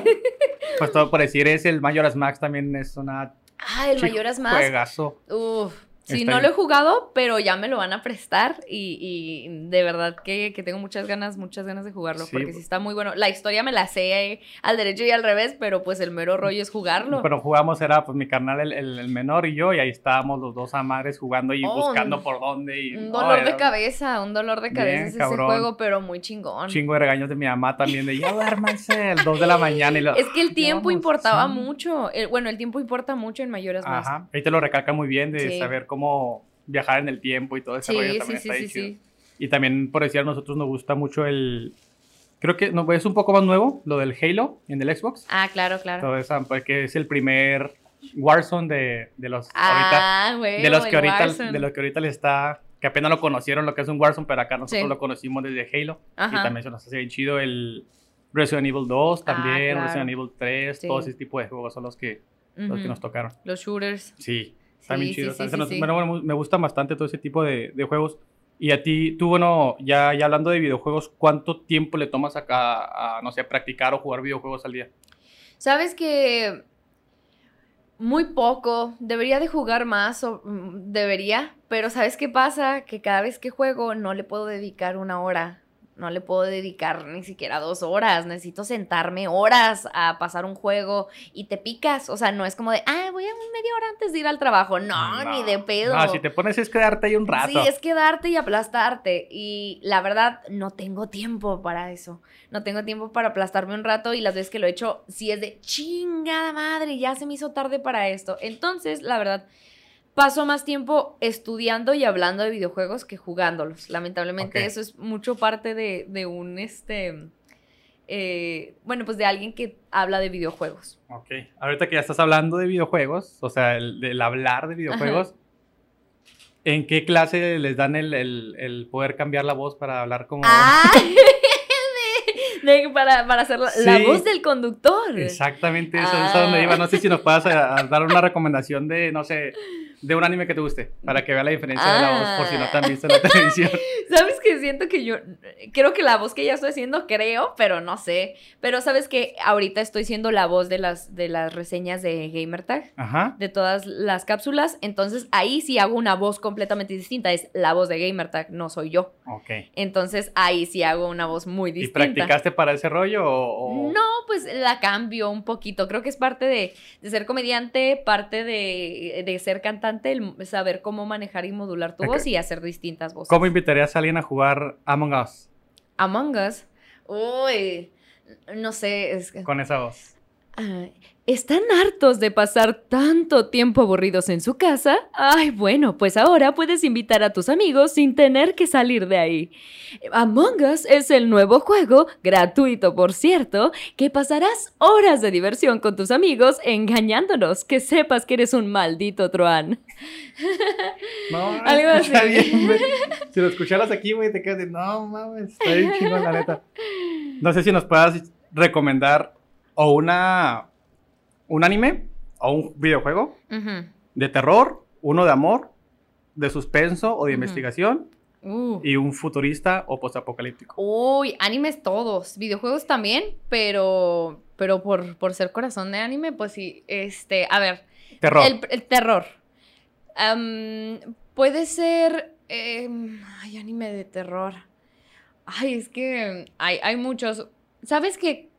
Pues todo por decir, es el Majora's Max también es una... Ah, el Majora's Max. Juegazo. Uf. Sí, no lo he jugado, pero ya me lo van a prestar y, de verdad que, tengo muchas ganas, muchas ganas de jugarlo, porque sí está muy bueno. La historia me la sé al derecho y al revés, pero pues el mero rollo es jugarlo. Pero jugamos, era pues mi carnal el, menor y yo, y ahí estábamos los dos a madres jugando y oh, buscando por dónde. Y, un dolor de cabeza, un dolor de cabeza ese juego, pero muy chingón. Chingo de regaños de mi mamá también, de ya duérmanse, el 2 de la mañana. Y es que el tiempo importaba mucho, bueno, el tiempo importa mucho en mayores Ajá, ahí te lo recalca muy bien de saber cómo viajar en el tiempo y todo ese rollo también está sí, Y también, por decir, a nosotros nos gusta mucho el... Creo que no, es un poco más nuevo, lo del Halo en el Xbox. Ah, claro, claro. Todo eso, porque es el primer Warzone de, de los ah, ahorita, de los que ahorita de los que ahorita les está que apenas lo conocieron lo que es un Warzone, pero acá nosotros lo conocimos desde Halo y también se nos hace bien chido el Resident Evil 2 ah, también, Resident Evil 3, todo ese tipo de juegos son los que los que nos tocaron. Los shooters. Sí. Está bien chido. me gusta bastante todo ese tipo de, juegos. Y a ti, tú, bueno, ya, ya hablando de videojuegos, ¿cuánto tiempo le tomas acá a, no sé, practicar o jugar videojuegos al día? Sabes que muy poco, debería de jugar más, o, mm, debería, pero ¿sabes qué pasa? Que cada vez que juego no le puedo dedicar una hora no le puedo dedicar ni siquiera dos horas, necesito sentarme horas a pasar un juego y te picas, o sea, no es como de, ah, voy a media hora antes de ir al trabajo, no, ni de pedo. No, si te pones es quedarte ahí un rato. Sí, es quedarte y aplastarte. Y la verdad no tengo tiempo para eso, no tengo tiempo para aplastarme un rato y las veces que lo he hecho, sí es de chingada madre, ya se me hizo tarde para esto, entonces, la verdad paso más tiempo estudiando y hablando de videojuegos que jugándolos. Lamentablemente eso es mucho parte de, un, este, eh, bueno, pues de alguien que habla de videojuegos. Ok, ahorita que ya estás hablando de videojuegos, o sea, el, hablar de videojuegos, ¿en qué clase les dan el, poder cambiar la voz para hablar como... Ah, para, para, hacer la, voz del conductor. Exactamente, eso, es a donde iba. No sé si nos puedas dar una recomendación de, no sé, de un anime que te guste, para que vea la diferencia de la voz, por si no te han visto en la televisión. ¿Sabes que Siento que yo, creo que la voz que ya estoy haciendo, creo, pero no sé. Pero sabes que ahorita estoy siendo la voz de las, de las reseñas de Gamertag, Ajá. de todas las cápsulas, entonces ahí sí hago una voz completamente distinta, es la voz de Gamertag, no soy yo. Ok. Entonces ahí sí hago una voz muy distinta. ¿Y practicaste para ese rollo o...? No, pues la cambio un poquito, creo que es parte de, de ser comediante, parte de, de ser cantante el saber cómo manejar y modular tu voz y hacer distintas voces. ¿Cómo invitarías a alguien a jugar Among Us? Among Us. Uy, no sé. Es Con esa voz. ¿Están hartos de pasar tanto tiempo aburridos en su casa? Ay, bueno, pues ahora puedes invitar a tus amigos sin tener que salir de ahí. Among Us es el nuevo juego, gratuito por cierto, que pasarás horas de diversión con tus amigos engañándonos, que sepas que eres un maldito Troan. No, Algo así. Si lo escucharas aquí, güey, te quedas de, no mames, está bien chingón la neta. No sé si nos puedas recomendar o una un anime o un videojuego de terror, uno de amor, de suspenso o de investigación. Uh. Y un futurista o postapocalíptico. Uy, animes todos, videojuegos también, pero, pero por, por ser corazón de anime, pues sí, este, a ver. Terror. El, terror. puede ser, em, ay, anime de terror. Ay, es que hay, hay muchos. ¿Sabes que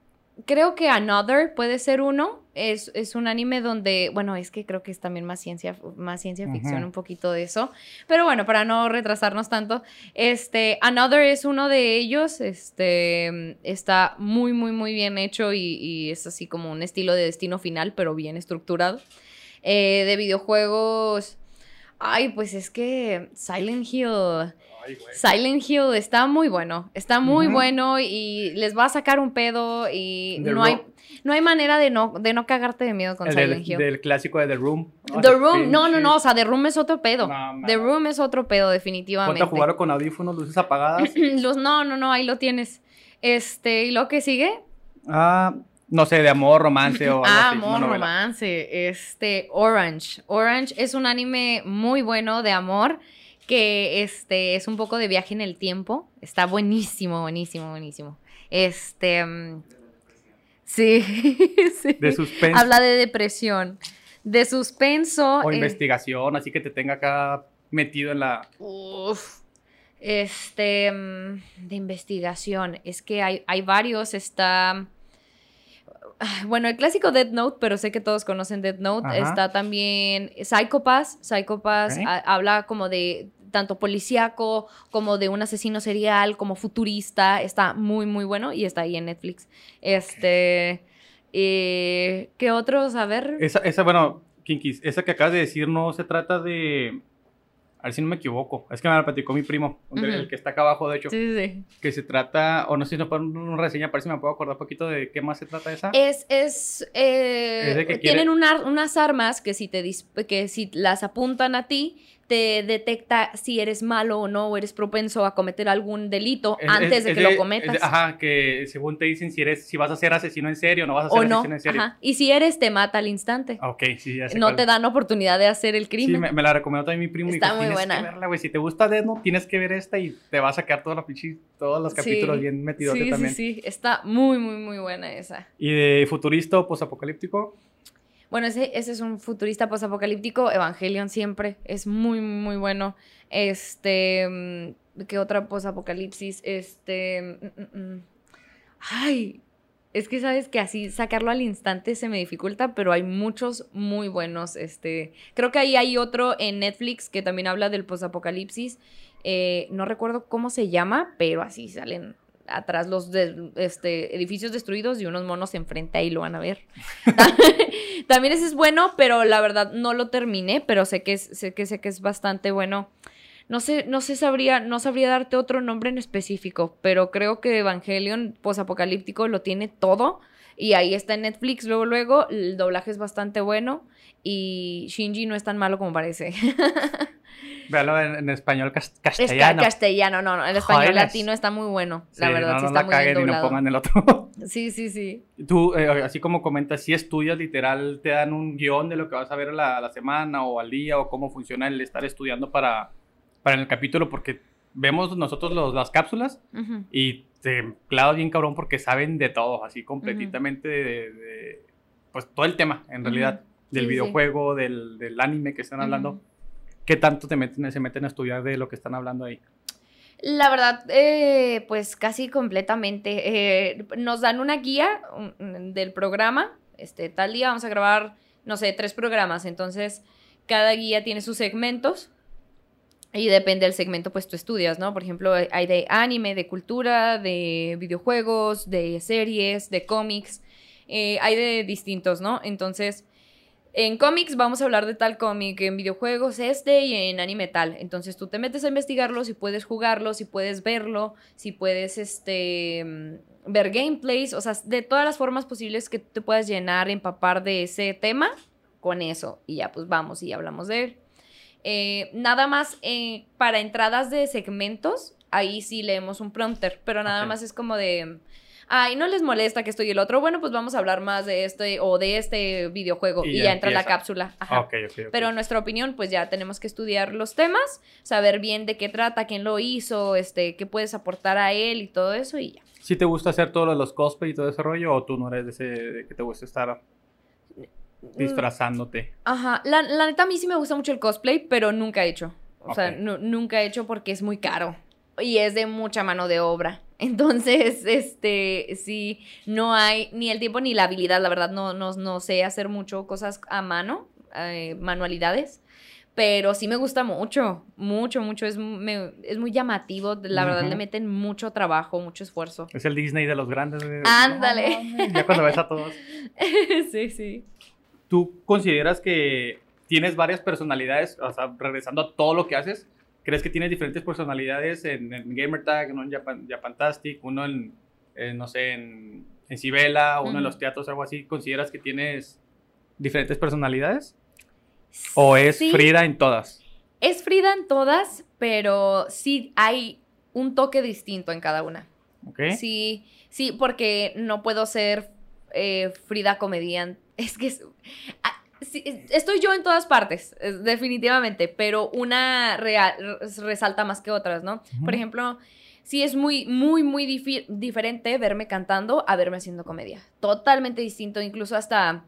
Creo que Another puede ser uno Es, es, un anime donde, bueno, es que creo que es también más ciencia, más ciencia ficción, un poquito de eso. Pero bueno, para no retrasarnos tanto, este, Another es uno de ellos. Este, está muy, muy, muy bien hecho y, y es así como un estilo de destino final, pero bien estructurado. Eh, de videojuegos, ay, pues es que Silent Hill Silent Hill está muy bueno, está muy bueno y les va a sacar un pedo y no hay, no hay manera de no, de no cagarte de miedo con Silent Hill. Del clásico de The Room. The Room, no, no, no, o sea, The Room es otro pedo. The Room es otro pedo, definitivamente. ¿Cuánto jugaron con audífonos, luces apagadas? Los, no, no, no, ahí lo tienes. Este, ¿y lo que sigue? Ah, no sé, de amor, romance o algo ah, amor, romance. Este, Orange. Orange es un anime muy bueno de amor que este es un poco de viaje en el tiempo. Está buenísimo, buenísimo, buenísimo. Este mm, sí, sí. De suspenso. Habla de depresión. De suspenso. O eh, investigación, así que te tenga acá metido en la. Uf. Este. Mm, de investigación. Es que hay, hay varios. Está. Bueno, el clásico Dead Note, pero sé que todos conocen Dead Note. Está también Psychopass. Psychopass habla como de tanto policíaco como de un asesino serial, como futurista. Está muy, muy bueno y está ahí en Netflix. Este. Eh, ¿Qué otros? A ver. Esa, esa, bueno, Kinkis, esa que acabas de decir no se trata de a ver si no me equivoco, es que me la platicó mi primo, el que está acá abajo, de hecho. Sí, sí. Que se trata, o no sé si no puedo una reseña, para si me puedo acordar un poquito de qué más se trata esa. Es, es, eh, tienen unas armas que si, te que si las apuntan a ti, te detecta si eres malo o no, o eres propenso a cometer algún delito antes de que lo cometas. ajá, que según te dicen si eres, si vas a ser asesino en serio o no vas a ser asesino en serio. Ajá. Y si eres, te mata al instante. Ok, sí, ya sé No te dan oportunidad de hacer el crimen. Sí, me, la recomendó también mi primo. Está muy buena. Que verla, güey. Si te gusta Death tienes que ver esta y te va a sacar todos los capítulos bien metidos sí, también. Sí, sí, está muy, muy, muy buena esa. ¿Y de futurista o posapocalíptico? Bueno, ese, ese es un futurista posapocalíptico. Evangelion siempre es muy, muy bueno. Este. Mm, ¿Qué otra posapocalipsis? Este. Mm, mm, ay. Es que sabes que así sacarlo al instante se me dificulta, pero hay muchos muy buenos. Este. Creo que ahí hay otro en Netflix que también habla del posapocalipsis. Eh, no recuerdo cómo se llama, pero así salen atrás los este, edificios destruidos y unos monos enfrente, ahí lo van a ver. También ese es bueno, pero la verdad no lo terminé, pero sé que es, sé que sé que es bastante bueno. No sé, no sé, sabría, no sabría darte otro nombre en específico, pero creo que Evangelion posapocalíptico lo tiene todo. Y ahí está en Netflix, luego, luego, el doblaje es bastante bueno y Shinji no es tan malo como parece. Véalo en, español castellano. castellano, no, no, el español latino está muy bueno, la verdad, sí está muy bien doblado. Y no pongan el otro. sí, sí, sí. Tú, eh, así como comentas, si estudias literal, te dan un guion de lo que vas a ver la, la semana o al día o cómo funciona el estar estudiando para, para el capítulo, porque vemos nosotros los, las cápsulas y te clavas bien cabrón porque saben de todo, así completamente de, pues todo el tema, en realidad, del videojuego, Del, del, anime que están hablando. ¿Qué tanto te meten, se meten a estudiar de lo que están hablando ahí? La verdad, eh, pues casi completamente. Eh, nos dan una guía del programa. Este, tal día vamos a grabar, no sé, tres programas. Entonces, cada guía tiene sus segmentos. Y depende del segmento, pues tú estudias, ¿no? Por ejemplo, hay de anime, de cultura, de videojuegos, de series, de cómics. Eh, hay de distintos, ¿no? Entonces, en cómics vamos a hablar de tal cómic, en videojuegos este y en anime tal. Entonces tú te metes a investigarlo, si puedes jugarlo, si puedes verlo, si puedes este mm, ver gameplays, o sea, de todas las formas posibles que te puedas llenar, empapar de ese tema, con eso. Y ya pues vamos y hablamos de él. Eh, nada más eh, para entradas de segmentos, ahí sí leemos un prompter, pero nada más es como de ay, no les molesta que estoy el otro, bueno, pues vamos a hablar más de este o de este videojuego y, ya, entra la cápsula. Ajá. Pero nuestra opinión, pues ya tenemos que estudiar los temas, saber bien de qué trata, quién lo hizo, este, qué puedes aportar a él y todo eso y ya. ¿Sí te gusta hacer todo lo de los cosplay y todo ese rollo o tú no eres de ese de que te gusta estar disfrazándote? Ajá, la, neta a mí sí me gusta mucho el cosplay, pero nunca he hecho. O sea, nunca he hecho porque es muy caro y es de mucha mano de obra. Entonces, este, sí, no hay ni el tiempo ni la habilidad, la verdad, no, no, no sé hacer mucho cosas a mano, eh, manualidades, pero sí me gusta mucho, mucho, mucho, es, me- es muy llamativo, la verdad le meten mucho trabajo, mucho esfuerzo. Es el Disney de los grandes. de- Ándale. No Ya cuando ves a todos. sí, sí. ¿Tú consideras que tienes varias personalidades? O sea, regresando a todo lo que haces, ¿crees que tienes diferentes personalidades en, en Gamertag, uno en Japan, Japantastic, uno en, en, no sé, en, en Cibela, uno en los teatros, algo así? ¿Consideras que tienes diferentes personalidades? ¿O es Sí. Frida en todas? Es Frida en todas, pero sí hay un toque distinto en cada una. ¿Ok? Sí, sí, porque no puedo ser eh, Frida comediante. Es que es- ah, sí, es- estoy yo en todas partes, definitivamente, pero una real- resalta más que otras, ¿no? Por ejemplo, sí es muy, muy, muy diferente verme cantando a verme haciendo comedia. Totalmente distinto, incluso hasta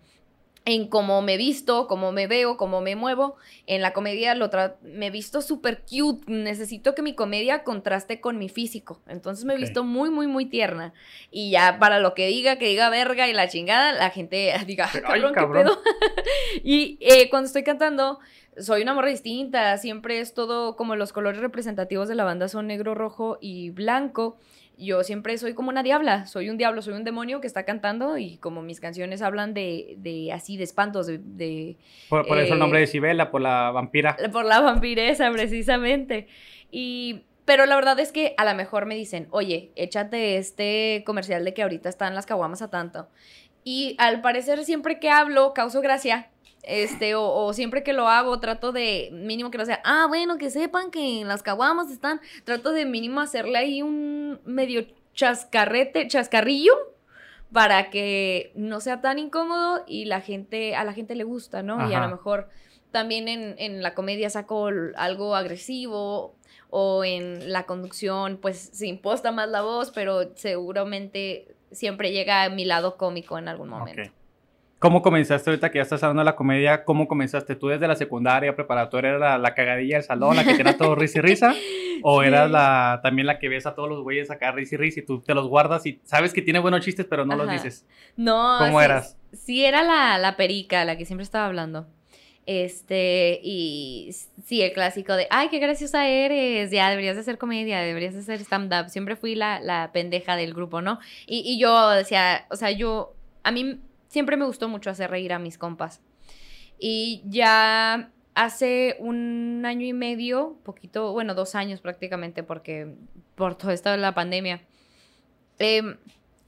en cómo me visto, cómo me veo, cómo me muevo. En la comedia lo tra- me visto súper cute. Necesito que mi comedia contraste con mi físico. Entonces me he visto muy, muy, muy tierna. Y ya para lo que diga, que diga verga y la chingada, la gente diga, "Ah, Ay, cabrón, cabrón". ¿qué pedo? y eh, cuando estoy cantando, soy una morra distinta. Siempre es todo como los colores representativos de la banda son negro, rojo y blanco. Yo siempre soy como una diabla, soy un diablo, soy un demonio que está cantando y como mis canciones hablan de, de así, de espantos, de, de- Por, por eso el eh, nombre de Cibela, por la vampira. por la vampiresa precisamente. Y, pero la verdad es que a lo mejor me dicen, oye, échate este comercial de que ahorita están las caguamas a tanto. Y al parecer siempre que hablo causo gracia. Este, o, o siempre que lo hago, trato de mínimo que no sea, ah, bueno, que sepan que en las caguamas están, trato de mínimo hacerle ahí un medio chascarrete, chascarrillo, para que no sea tan incómodo y la gente, a la gente le gusta, ¿no? Y a lo mejor también en, en la comedia saco algo agresivo o en la conducción pues se imposta más la voz, pero seguramente siempre llega a mi lado cómico en algún momento. ¿Cómo comenzaste ahorita que ya estás hablando de la comedia? ¿Cómo comenzaste? ¿Tú desde la secundaria, preparatoria, eras la, la cagadilla del salón, la que tenía todo risa y risa? ¿O Sí. eras la, también la que ves a todos los güeyes acá risa y risa y tú te los guardas y sabes que tiene buenos chistes pero no los dices? No, ¿Cómo sí- eras? Sí, era la, la perica, la que siempre estaba hablando. Este, y sí, el clásico de, ay, qué graciosa eres, ya deberías de hacer comedia, deberías de hacer stand-up. Siempre fui la, la pendeja del grupo, ¿no? Y, y yo decía, o sea, yo, a mí siempre me gustó mucho hacer reír a mis compas. Y ya hace un año y medio, poquito, bueno, dos años prácticamente, porque por todo esto de la pandemia, em,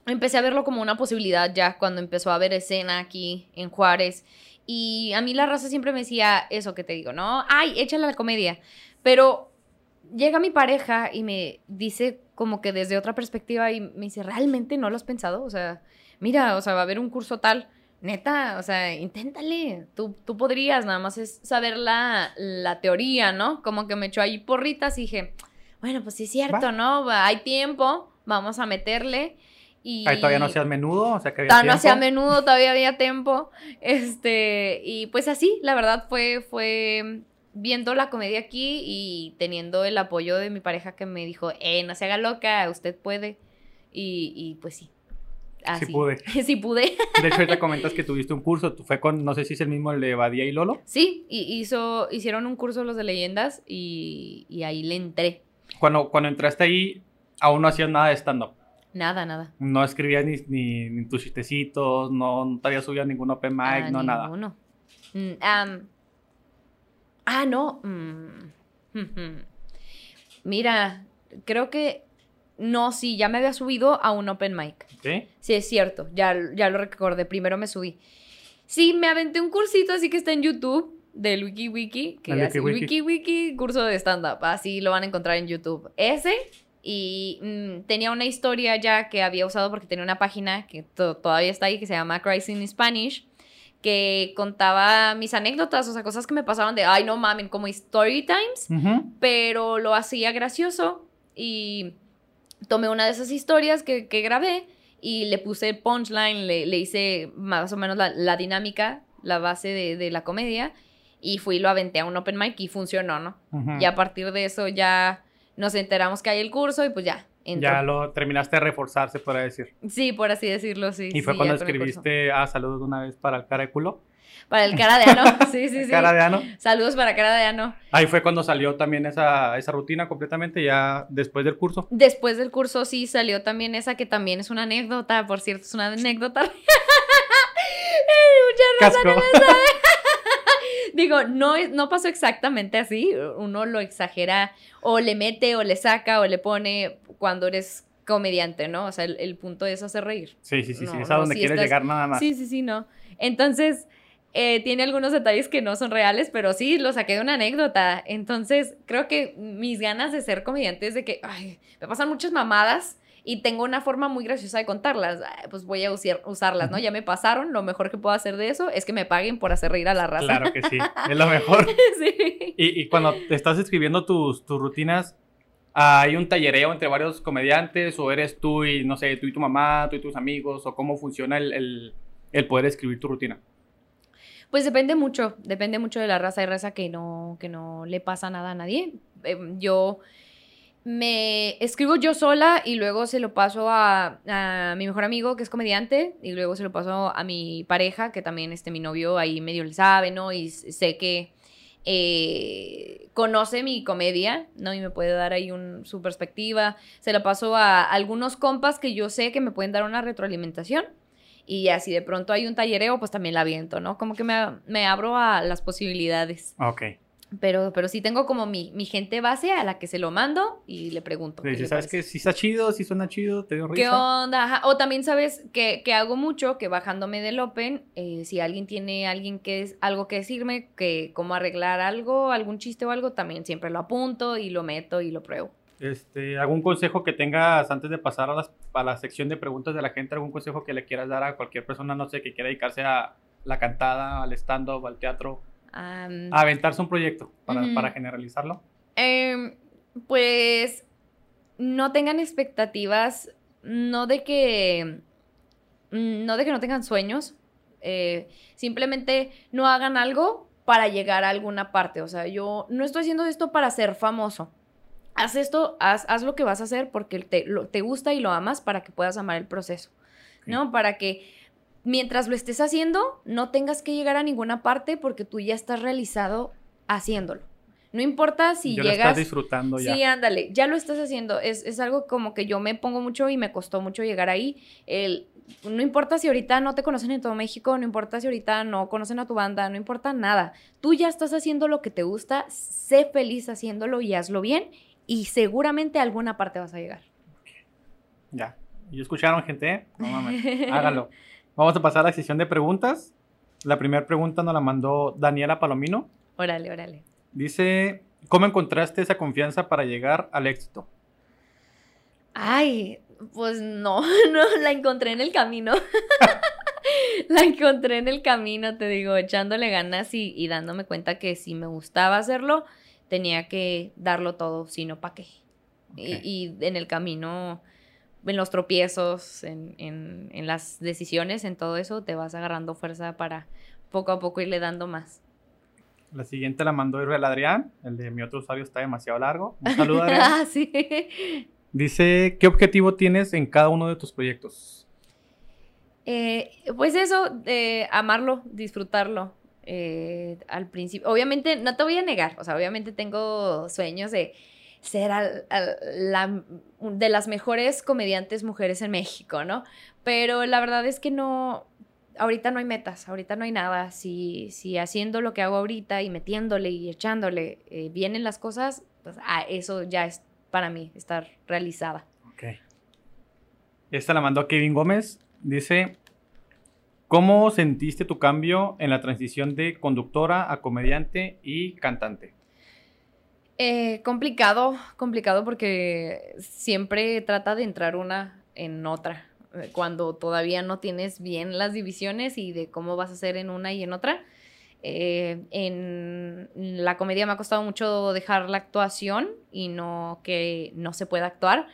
empecé a verlo como una posibilidad ya cuando empezó a haber escena aquí en Juárez. Y a mí la raza siempre me decía eso que te digo, ¿no? Ay, échale a la comedia. Pero llega mi pareja y me dice como que desde otra perspectiva y me dice, ¿realmente no lo has pensado? O sea, mira, o sea, va a haber un curso tal. Neta, o sea, inténtale. Tú, tú podrías, nada más es saber la, la teoría, ¿no? Como que me echó ahí porritas y dije, bueno, pues sí es cierto, Va. ¿no? Hay tiempo, vamos a meterle. Y Ahí todavía no hacías menudo, o sea que había Todavía no hacía tiempo. menudo, todavía había tiempo. Este, y pues así, la verdad fue, fue viendo la comedia aquí y teniendo el apoyo de mi pareja que me dijo, eh, no se haga loca, usted puede. Y, y pues sí. Así. pude. sí pude. De hecho, ahorita comentas que tuviste un curso, fue con, no sé si es el mismo el de Badía y Lolo. Sí, y hizo, hicieron un curso los de leyendas y, y ahí le entré. Cuando, cuando entraste ahí, aún no hacías nada de stand-up. Nada, nada. No escribías ni, ni, ni tus chistecitos, no, no te habías subido a ningún open mic, Ah, no nada. ninguno. Mm, ah, no. mm, ujú. Mira, creo que no, sí, ya me había subido a un open mic. ¿Sí? Sí, es cierto, ya, ya lo recordé. Primero me subí. Sí, me aventé un cursito así que está en YouTube del Wiki Wiki, que El así, Wiki Wiki curso de stand-up, así lo van a encontrar en YouTube. Ese, y mm, tenía una historia ya que había usado porque tenía una página que to- todavía está ahí que se llama Cries in Spanish, que contaba mis anécdotas, o sea, cosas que me pasaban de, ay, no mamen, como story times pero lo hacía gracioso y tomé una de esas historias que, que grabé y le puse el punchline, le, le hice más o menos la, la dinámica, la base de, de la comedia y fui lo aventé a un open mic y funcionó, ¿no? Ujú. Y a partir de eso ya nos enteramos que hay el curso y pues ya, Ya lo terminaste de reforzar, se podría decir. Sí, por así decirlo, sí. ¿Y fue cuando escribiste, ah, saludos una vez para el cara de culo? Para el cara de ano, sí, sí, sí. Cara de ano. Saludos para cara de ano. Ahí fue cuando salió también esa, esa rutina completamente, ya después del curso. Después del curso sí salió también esa que también es una anécdota, por cierto, es una anécdota. Muchas gracias. Digo, no, no pasó exactamente así, uno lo exagera o le mete o le saca o le pone cuando eres comediante, ¿no? O sea, el, punto es hacer reír. Sí, sí, sí, sí. es a donde quieres llegar nada más. Sí, sí, sí, no. Entonces, eh, tiene algunos detalles que no son reales, pero sí, lo saqué de una anécdota. Entonces, creo que mis ganas de ser comediante es de que, ay, me pasan muchas mamadas y tengo una forma muy graciosa de contarlas. Pues voy a usarlas, ¿no? Ya me pasaron, lo mejor que puedo hacer de eso es que me paguen por hacer reír a la raza. Claro que sí, es lo mejor. sí. Y, y, cuando te estás escribiendo tus, tus rutinas, ¿hay un tallereo entre varios comediantes o eres tú y, no sé, tú y tu mamá, tú y tus amigos o cómo funciona el, el, el poder escribir tu rutina? Pues depende mucho, depende mucho de la raza. y raza que no, que no le pasa nada a nadie. Em, yo me escribo yo sola y luego se lo paso a, mi mejor amigo que es comediante y luego se lo paso a mi pareja que también este mi novio ahí medio le sabe, ¿no? Y sé que eh, conoce mi comedia, ¿no? Y me puede dar ahí un, su perspectiva. Se lo paso a algunos compas que yo sé que me pueden dar una retroalimentación y así de pronto hay un tallereo, pues también la aviento, ¿no? Como que me, abro a las posibilidades. Ok. Pero, pero sí tengo como mi, gente base a la que se lo mando y le pregunto. Sí, ¿Sabes que si está chido, si suena chido, te dio risa? ¿Qué onda? O también sabes que, hago mucho, que bajándome del Open, eh, si alguien tiene alguien que es algo que decirme, que cómo arreglar algo, algún chiste o algo, también siempre lo apunto y lo meto y lo pruebo. Este, ¿Algún consejo que tengas antes de pasar a, a, la sección de preguntas de la gente? ¿Algún consejo que le quieras dar a cualquier persona, no sé, que quiera dedicarse a la cantada, al stand-up, al teatro? a aventarse un proyecto para, generalizarlo. Em, pues no tengan expectativas, no de que, no de que no tengan sueños, eh, simplemente no hagan algo para llegar a alguna parte. O sea, yo no estoy haciendo esto para ser famoso haz esto, haz, haz, lo que vas a hacer porque te, te, gusta y lo amas para que puedas amar el proceso, ¿no? Para que mientras lo estés haciendo, no tengas que llegar a ninguna parte porque tú ya estás realizado haciéndolo. No importa si llegas. Lo estás disfrutando ya. Sí, ándale, ya lo estás haciendo. Es, es, algo como que yo me pongo mucho y me costó mucho llegar ahí. El, no importa si ahorita no te conocen en todo México, no importa si ahorita no conocen a tu banda, no importa nada. Tú ya estás haciendo lo que te gusta, sé feliz haciéndolo y hazlo bien y seguramente a alguna parte vas a llegar. Ya. ¿Y escucharon, gente? No mames. Hágalo. Vamos a pasar a la sesión de preguntas. La primera pregunta nos la mandó Daniela Palomino. Órale, órale. Dice, ¿cómo encontraste esa confianza para llegar al éxito? Ay, pues no, no, la encontré en el camino. la encontré en el camino, te digo, echándole ganas y, y dándome cuenta que si me gustaba hacerlo, tenía que darlo todo, sino para qué. Y, en el camino, en los tropiezos, en, las decisiones, en todo eso, te vas agarrando fuerza para poco a poco irle dando más. La siguiente la mandó el Adrián, el de mi otro usuario está demasiado largo. Un saludo, Adrián. ah, sí. Dice, ¿qué objetivo tienes en cada uno de tus proyectos? Eh, pues eso, amarlo, disfrutarlo. Eh, al principio, obviamente, no te voy a negar, o sea, obviamente tengo sueños de ser la, de las mejores comediantes mujeres en México, ¿no? Pero la verdad es que no, ahorita no hay metas, ahorita no hay nada. Si, si haciendo lo que hago ahorita y metiéndole y echándole eh, vienen las cosas, pues ah, eso ya es para mí estar realizada. Ok. Esta la mandó Kevin Gómez. Dice, ¿Cómo sentiste tu cambio en la transición de conductora a comediante y cantante? Eh, complicado, complicado porque siempre trata de entrar una en otra, eh, cuando todavía no tienes bien las divisiones y de cómo vas a hacer en una y en otra. Eh, en la comedia me ha costado mucho dejar la actuación y no que no se pueda actuar,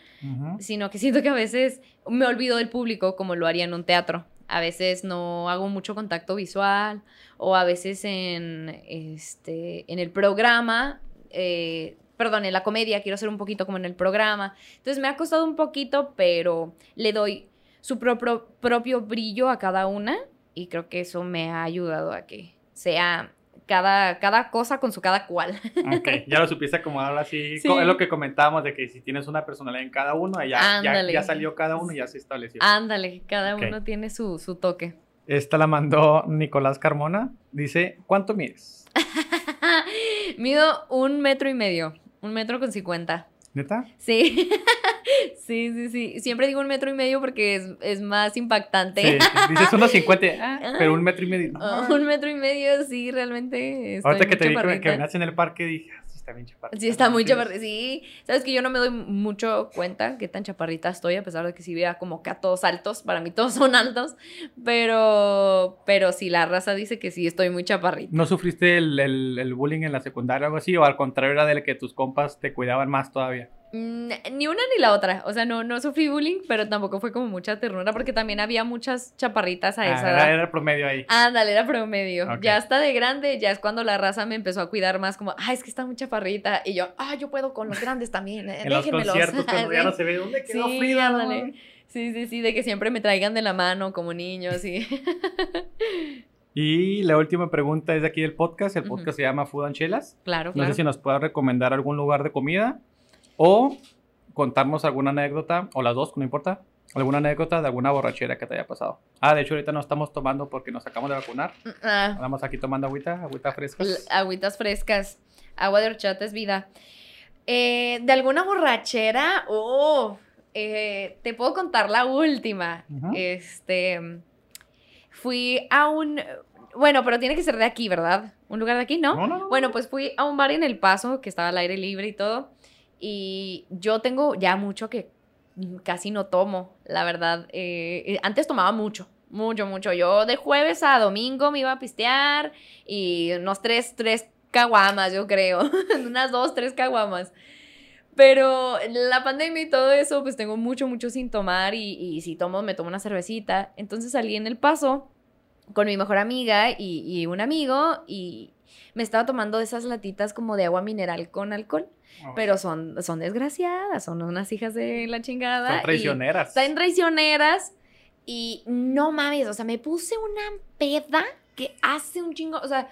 sino que siento que a veces me olvido del público como lo haría en un teatro a veces no hago mucho contacto visual o a veces en, este, en el programa eh, perdón, en la comedia, quiero ser un poquito como en el programa. Entonces me ha costado un poquito, pero le doy su propio brillo a cada una y creo que eso me ha ayudado a que sea cada, cada cosa con su cada cual. Ok, ya lo supiste acomodar así. Es lo que comentábamos de que si tienes una personalidad en cada uno, ya, ya, salió cada uno y ya se estableció. Ándale, cada uno tiene su, su toque. Esta la mandó Nicolás Carmona. Dice, ¿cuánto mides? Mido un metro y medio, un metro con cincuenta. ¿Neta? Sí. sí, sí, sí. Siempre digo un metro y medio porque es, es más impactante. Sí, dices unos cincuenta, ah, pero un metro y medio. un metro y medio, sí, realmente. Estoy Ahorita que te vi que venías en el parque dije, está bien chaparrita. Sí, está muy chaparrita. Sí, sabes que yo no me doy mucho cuenta qué tan chaparrita estoy, a pesar de que sí vea como que a todos altos. Para mí todos son altos, pero, pero sí, la raza dice que sí estoy muy chaparrita. ¿No sufriste el, el, el bullying en la secundaria o algo así? ¿O al contrario era de que tus compas te cuidaban más todavía? Mm, ni una ni la otra. O sea, no, no sufrí bullying, pero tampoco fue como mucha ternura porque también había muchas chaparritas a ah, esa edad. Era promedio ahí. Ándale, era promedio. Ya hasta de grande, ya es cuando la raza me empezó a cuidar más como, ah, es que está muy chaparrita. Y yo, ah, yo puedo con los grandes también. Eh, en los conciertos cuando ya no se ve, ¿dónde quedó sí, Frida? Sí, sí, sí, de que siempre me traigan de la mano como niños y... Y la última pregunta es de aquí del podcast. El podcast se llama Food and Chelas. Claro, No sé si nos puedes recomendar algún lugar de comida o contarnos alguna anécdota, o las dos, no importa, alguna anécdota de alguna borrachera que te haya pasado. Ah, de hecho ahorita no estamos tomando porque nos acabamos de vacunar. Ah. Estamos aquí tomando agüita, agüita frescas. Agüitas frescas. Agua de horchata es vida. Eh, de alguna borrachera, oh, eh, te puedo contar la última. Este, fui a un, bueno, pero tiene que ser de aquí, ¿verdad? Un lugar de aquí, ¿no? No, no, Bueno, pues fui a un bar en El Paso que estaba al aire libre y todo. Y yo tengo ya mucho que casi no tomo, la verdad. Eh, antes tomaba mucho, mucho, mucho. Yo de jueves a domingo me iba a pistear y unos tres, tres caguamas, yo creo. unas dos, tres caguamas. Pero la pandemia y todo eso, pues tengo mucho, mucho sin tomar y, si tomo, me tomo una cervecita. Entonces salí en el paso con mi mejor amiga y un amigo y me estaba tomando esas latitas como de agua mineral con alcohol. Pero son, son desgraciadas, son unas hijas de la chingada. Son traicioneras. Están traicioneras. Y no mames, o sea, me puse una peda que hace un chingo. O sea,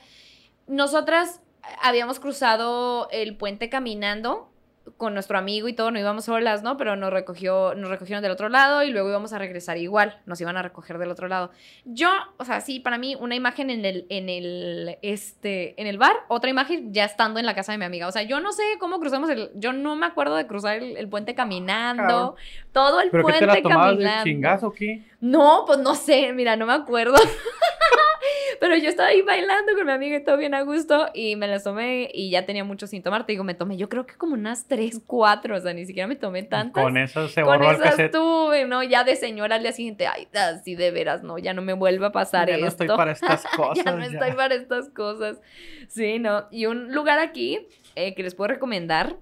nosotras habíamos cruzado el puente caminando con nuestro amigo y todo, no íbamos solas, ¿no? Pero nos recogió, nos recogieron del otro lado y luego íbamos a regresar igual, nos iban a recoger del otro lado. Yo, o sea, sí, para mí una imagen en el, en el, este, en el bar, otra imagen ya estando en la casa de mi amiga. O sea, yo no sé cómo cruzamos el, yo no me acuerdo de cruzar el, puente caminando, todo el puente qué te caminando. De chingazo qué? No, pues no sé, mira, no me acuerdo. Pero yo estaba ahí bailando con mi amiga y todo bien a gusto y me las tomé y ya tenía mucho sin tomar. Te digo, me tomé yo creo que como unas 3, 4, o sea, ni siquiera me tomé tantas. Con eso se borró Con esas ¿no? Ya de señora al día siguiente, ay, así de veras, no, ya no me vuelve a pasar esto. Ya no estoy para estas cosas. ya no estoy para estas cosas. Sí, ¿no? Y un lugar aquí eh, que les puedo recomendar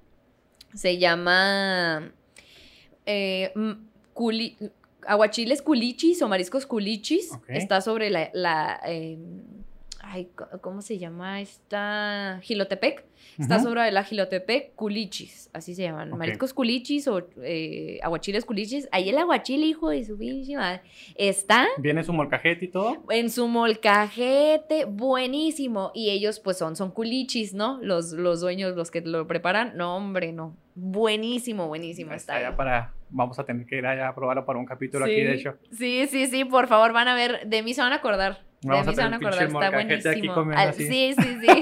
se llama... Eh, Culi aguachiles culichis o mariscos culichis. Está sobre la, la em, ay, ¿cómo se llama? Está Gilotepec. Está sobre la Gilotepec culichis, así se llaman. Mariscos culichis o eh, aguachiles culichis. Ahí el aguachile, hijo de su pinche está. ¿Viene su molcajete y todo? En su molcajete, buenísimo. Y ellos, pues, son, son culichis, ¿no? Los, los dueños, los que lo preparan. No, hombre, no. Buenísimo, buenísimo. Está, está para vamos a tener que ir allá a probarlo para un capítulo aquí, de hecho. Sí, sí, sí, por favor, van a ver, de mí se van a acordar. De mí se van a acordar, está buenísimo. sí, sí, sí.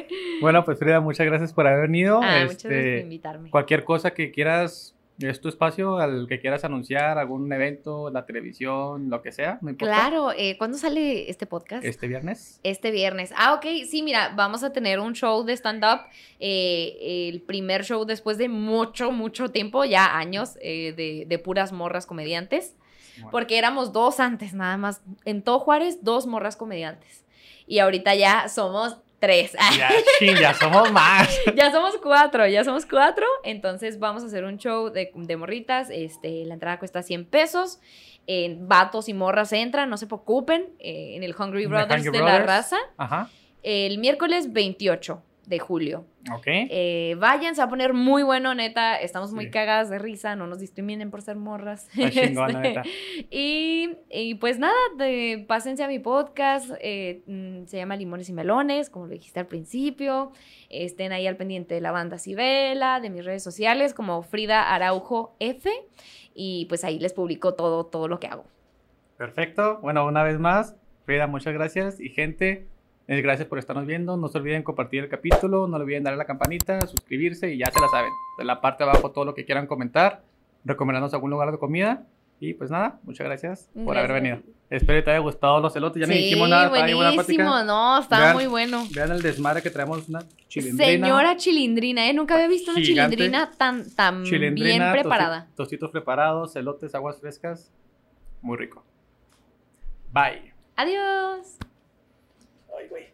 bueno, pues Frida, muchas gracias por haber venido. Ah, muchas gracias por este, invitarme. Cualquier cosa que quieras es tu espacio al que quieras anunciar, algún evento, la televisión, lo que sea, no importa. Claro, eh, ¿cuándo sale este podcast? Este viernes. Este viernes. Ah, ok, sí, mira, vamos a tener un show de stand-up, eh, el primer show después de mucho, mucho tiempo, ya años, eh, de, de, puras morras comediantes, porque éramos dos antes nada más, en todo Juárez, dos morras comediantes. Y ahorita ya somos tres. Ya, ya somos más. ya somos cuatro, ya somos cuatro. Entonces vamos a hacer un show de, de morritas. Este, la entrada cuesta 100 pesos. En vatos y morras entran, no se preocupen. Eh, en el Hungry Brothers de la raza. Ajá. El miércoles 28. De julio. Ok. Eh, vayan, se va a poner muy bueno, neta. Estamos muy Sí. cagadas de risa, no nos discriminen por ser morras. Este, neta. y, y pues nada, de- pásense a mi podcast. eh, mm, se llama Limones y Melones, como lo dijiste al principio. Estén ahí al pendiente de la banda Cibela, de mis redes sociales, como Frida Araujo F. Y pues ahí les publico todo, todo lo que hago. Perfecto. Bueno, una vez más, Frida, muchas gracias. Y gente, eh, gracias por estarnos viendo. No se olviden compartir el capítulo, no olviden darle a la campanita, suscribirse y ya se la saben. En la parte de abajo todo lo que quieran comentar, recomendarnos algún lugar de comida. Y pues nada, muchas gracias por haber Gracias. venido. Espero que te haya gustado los elotes. Ya no sí, dijimos nada, bien buenísimo, no, estaba Vean- muy bueno. Vean el desmadre que traemos una chilindrina. Señora chilindrina, ¿eh? Nunca había visto una Gigante. chilindrina tan, tan bien Chilindrina, tosti- preparada. Tostitos preparados, elotes, aguas frescas. Muy rico. Bye. Adiós. Ay, güey.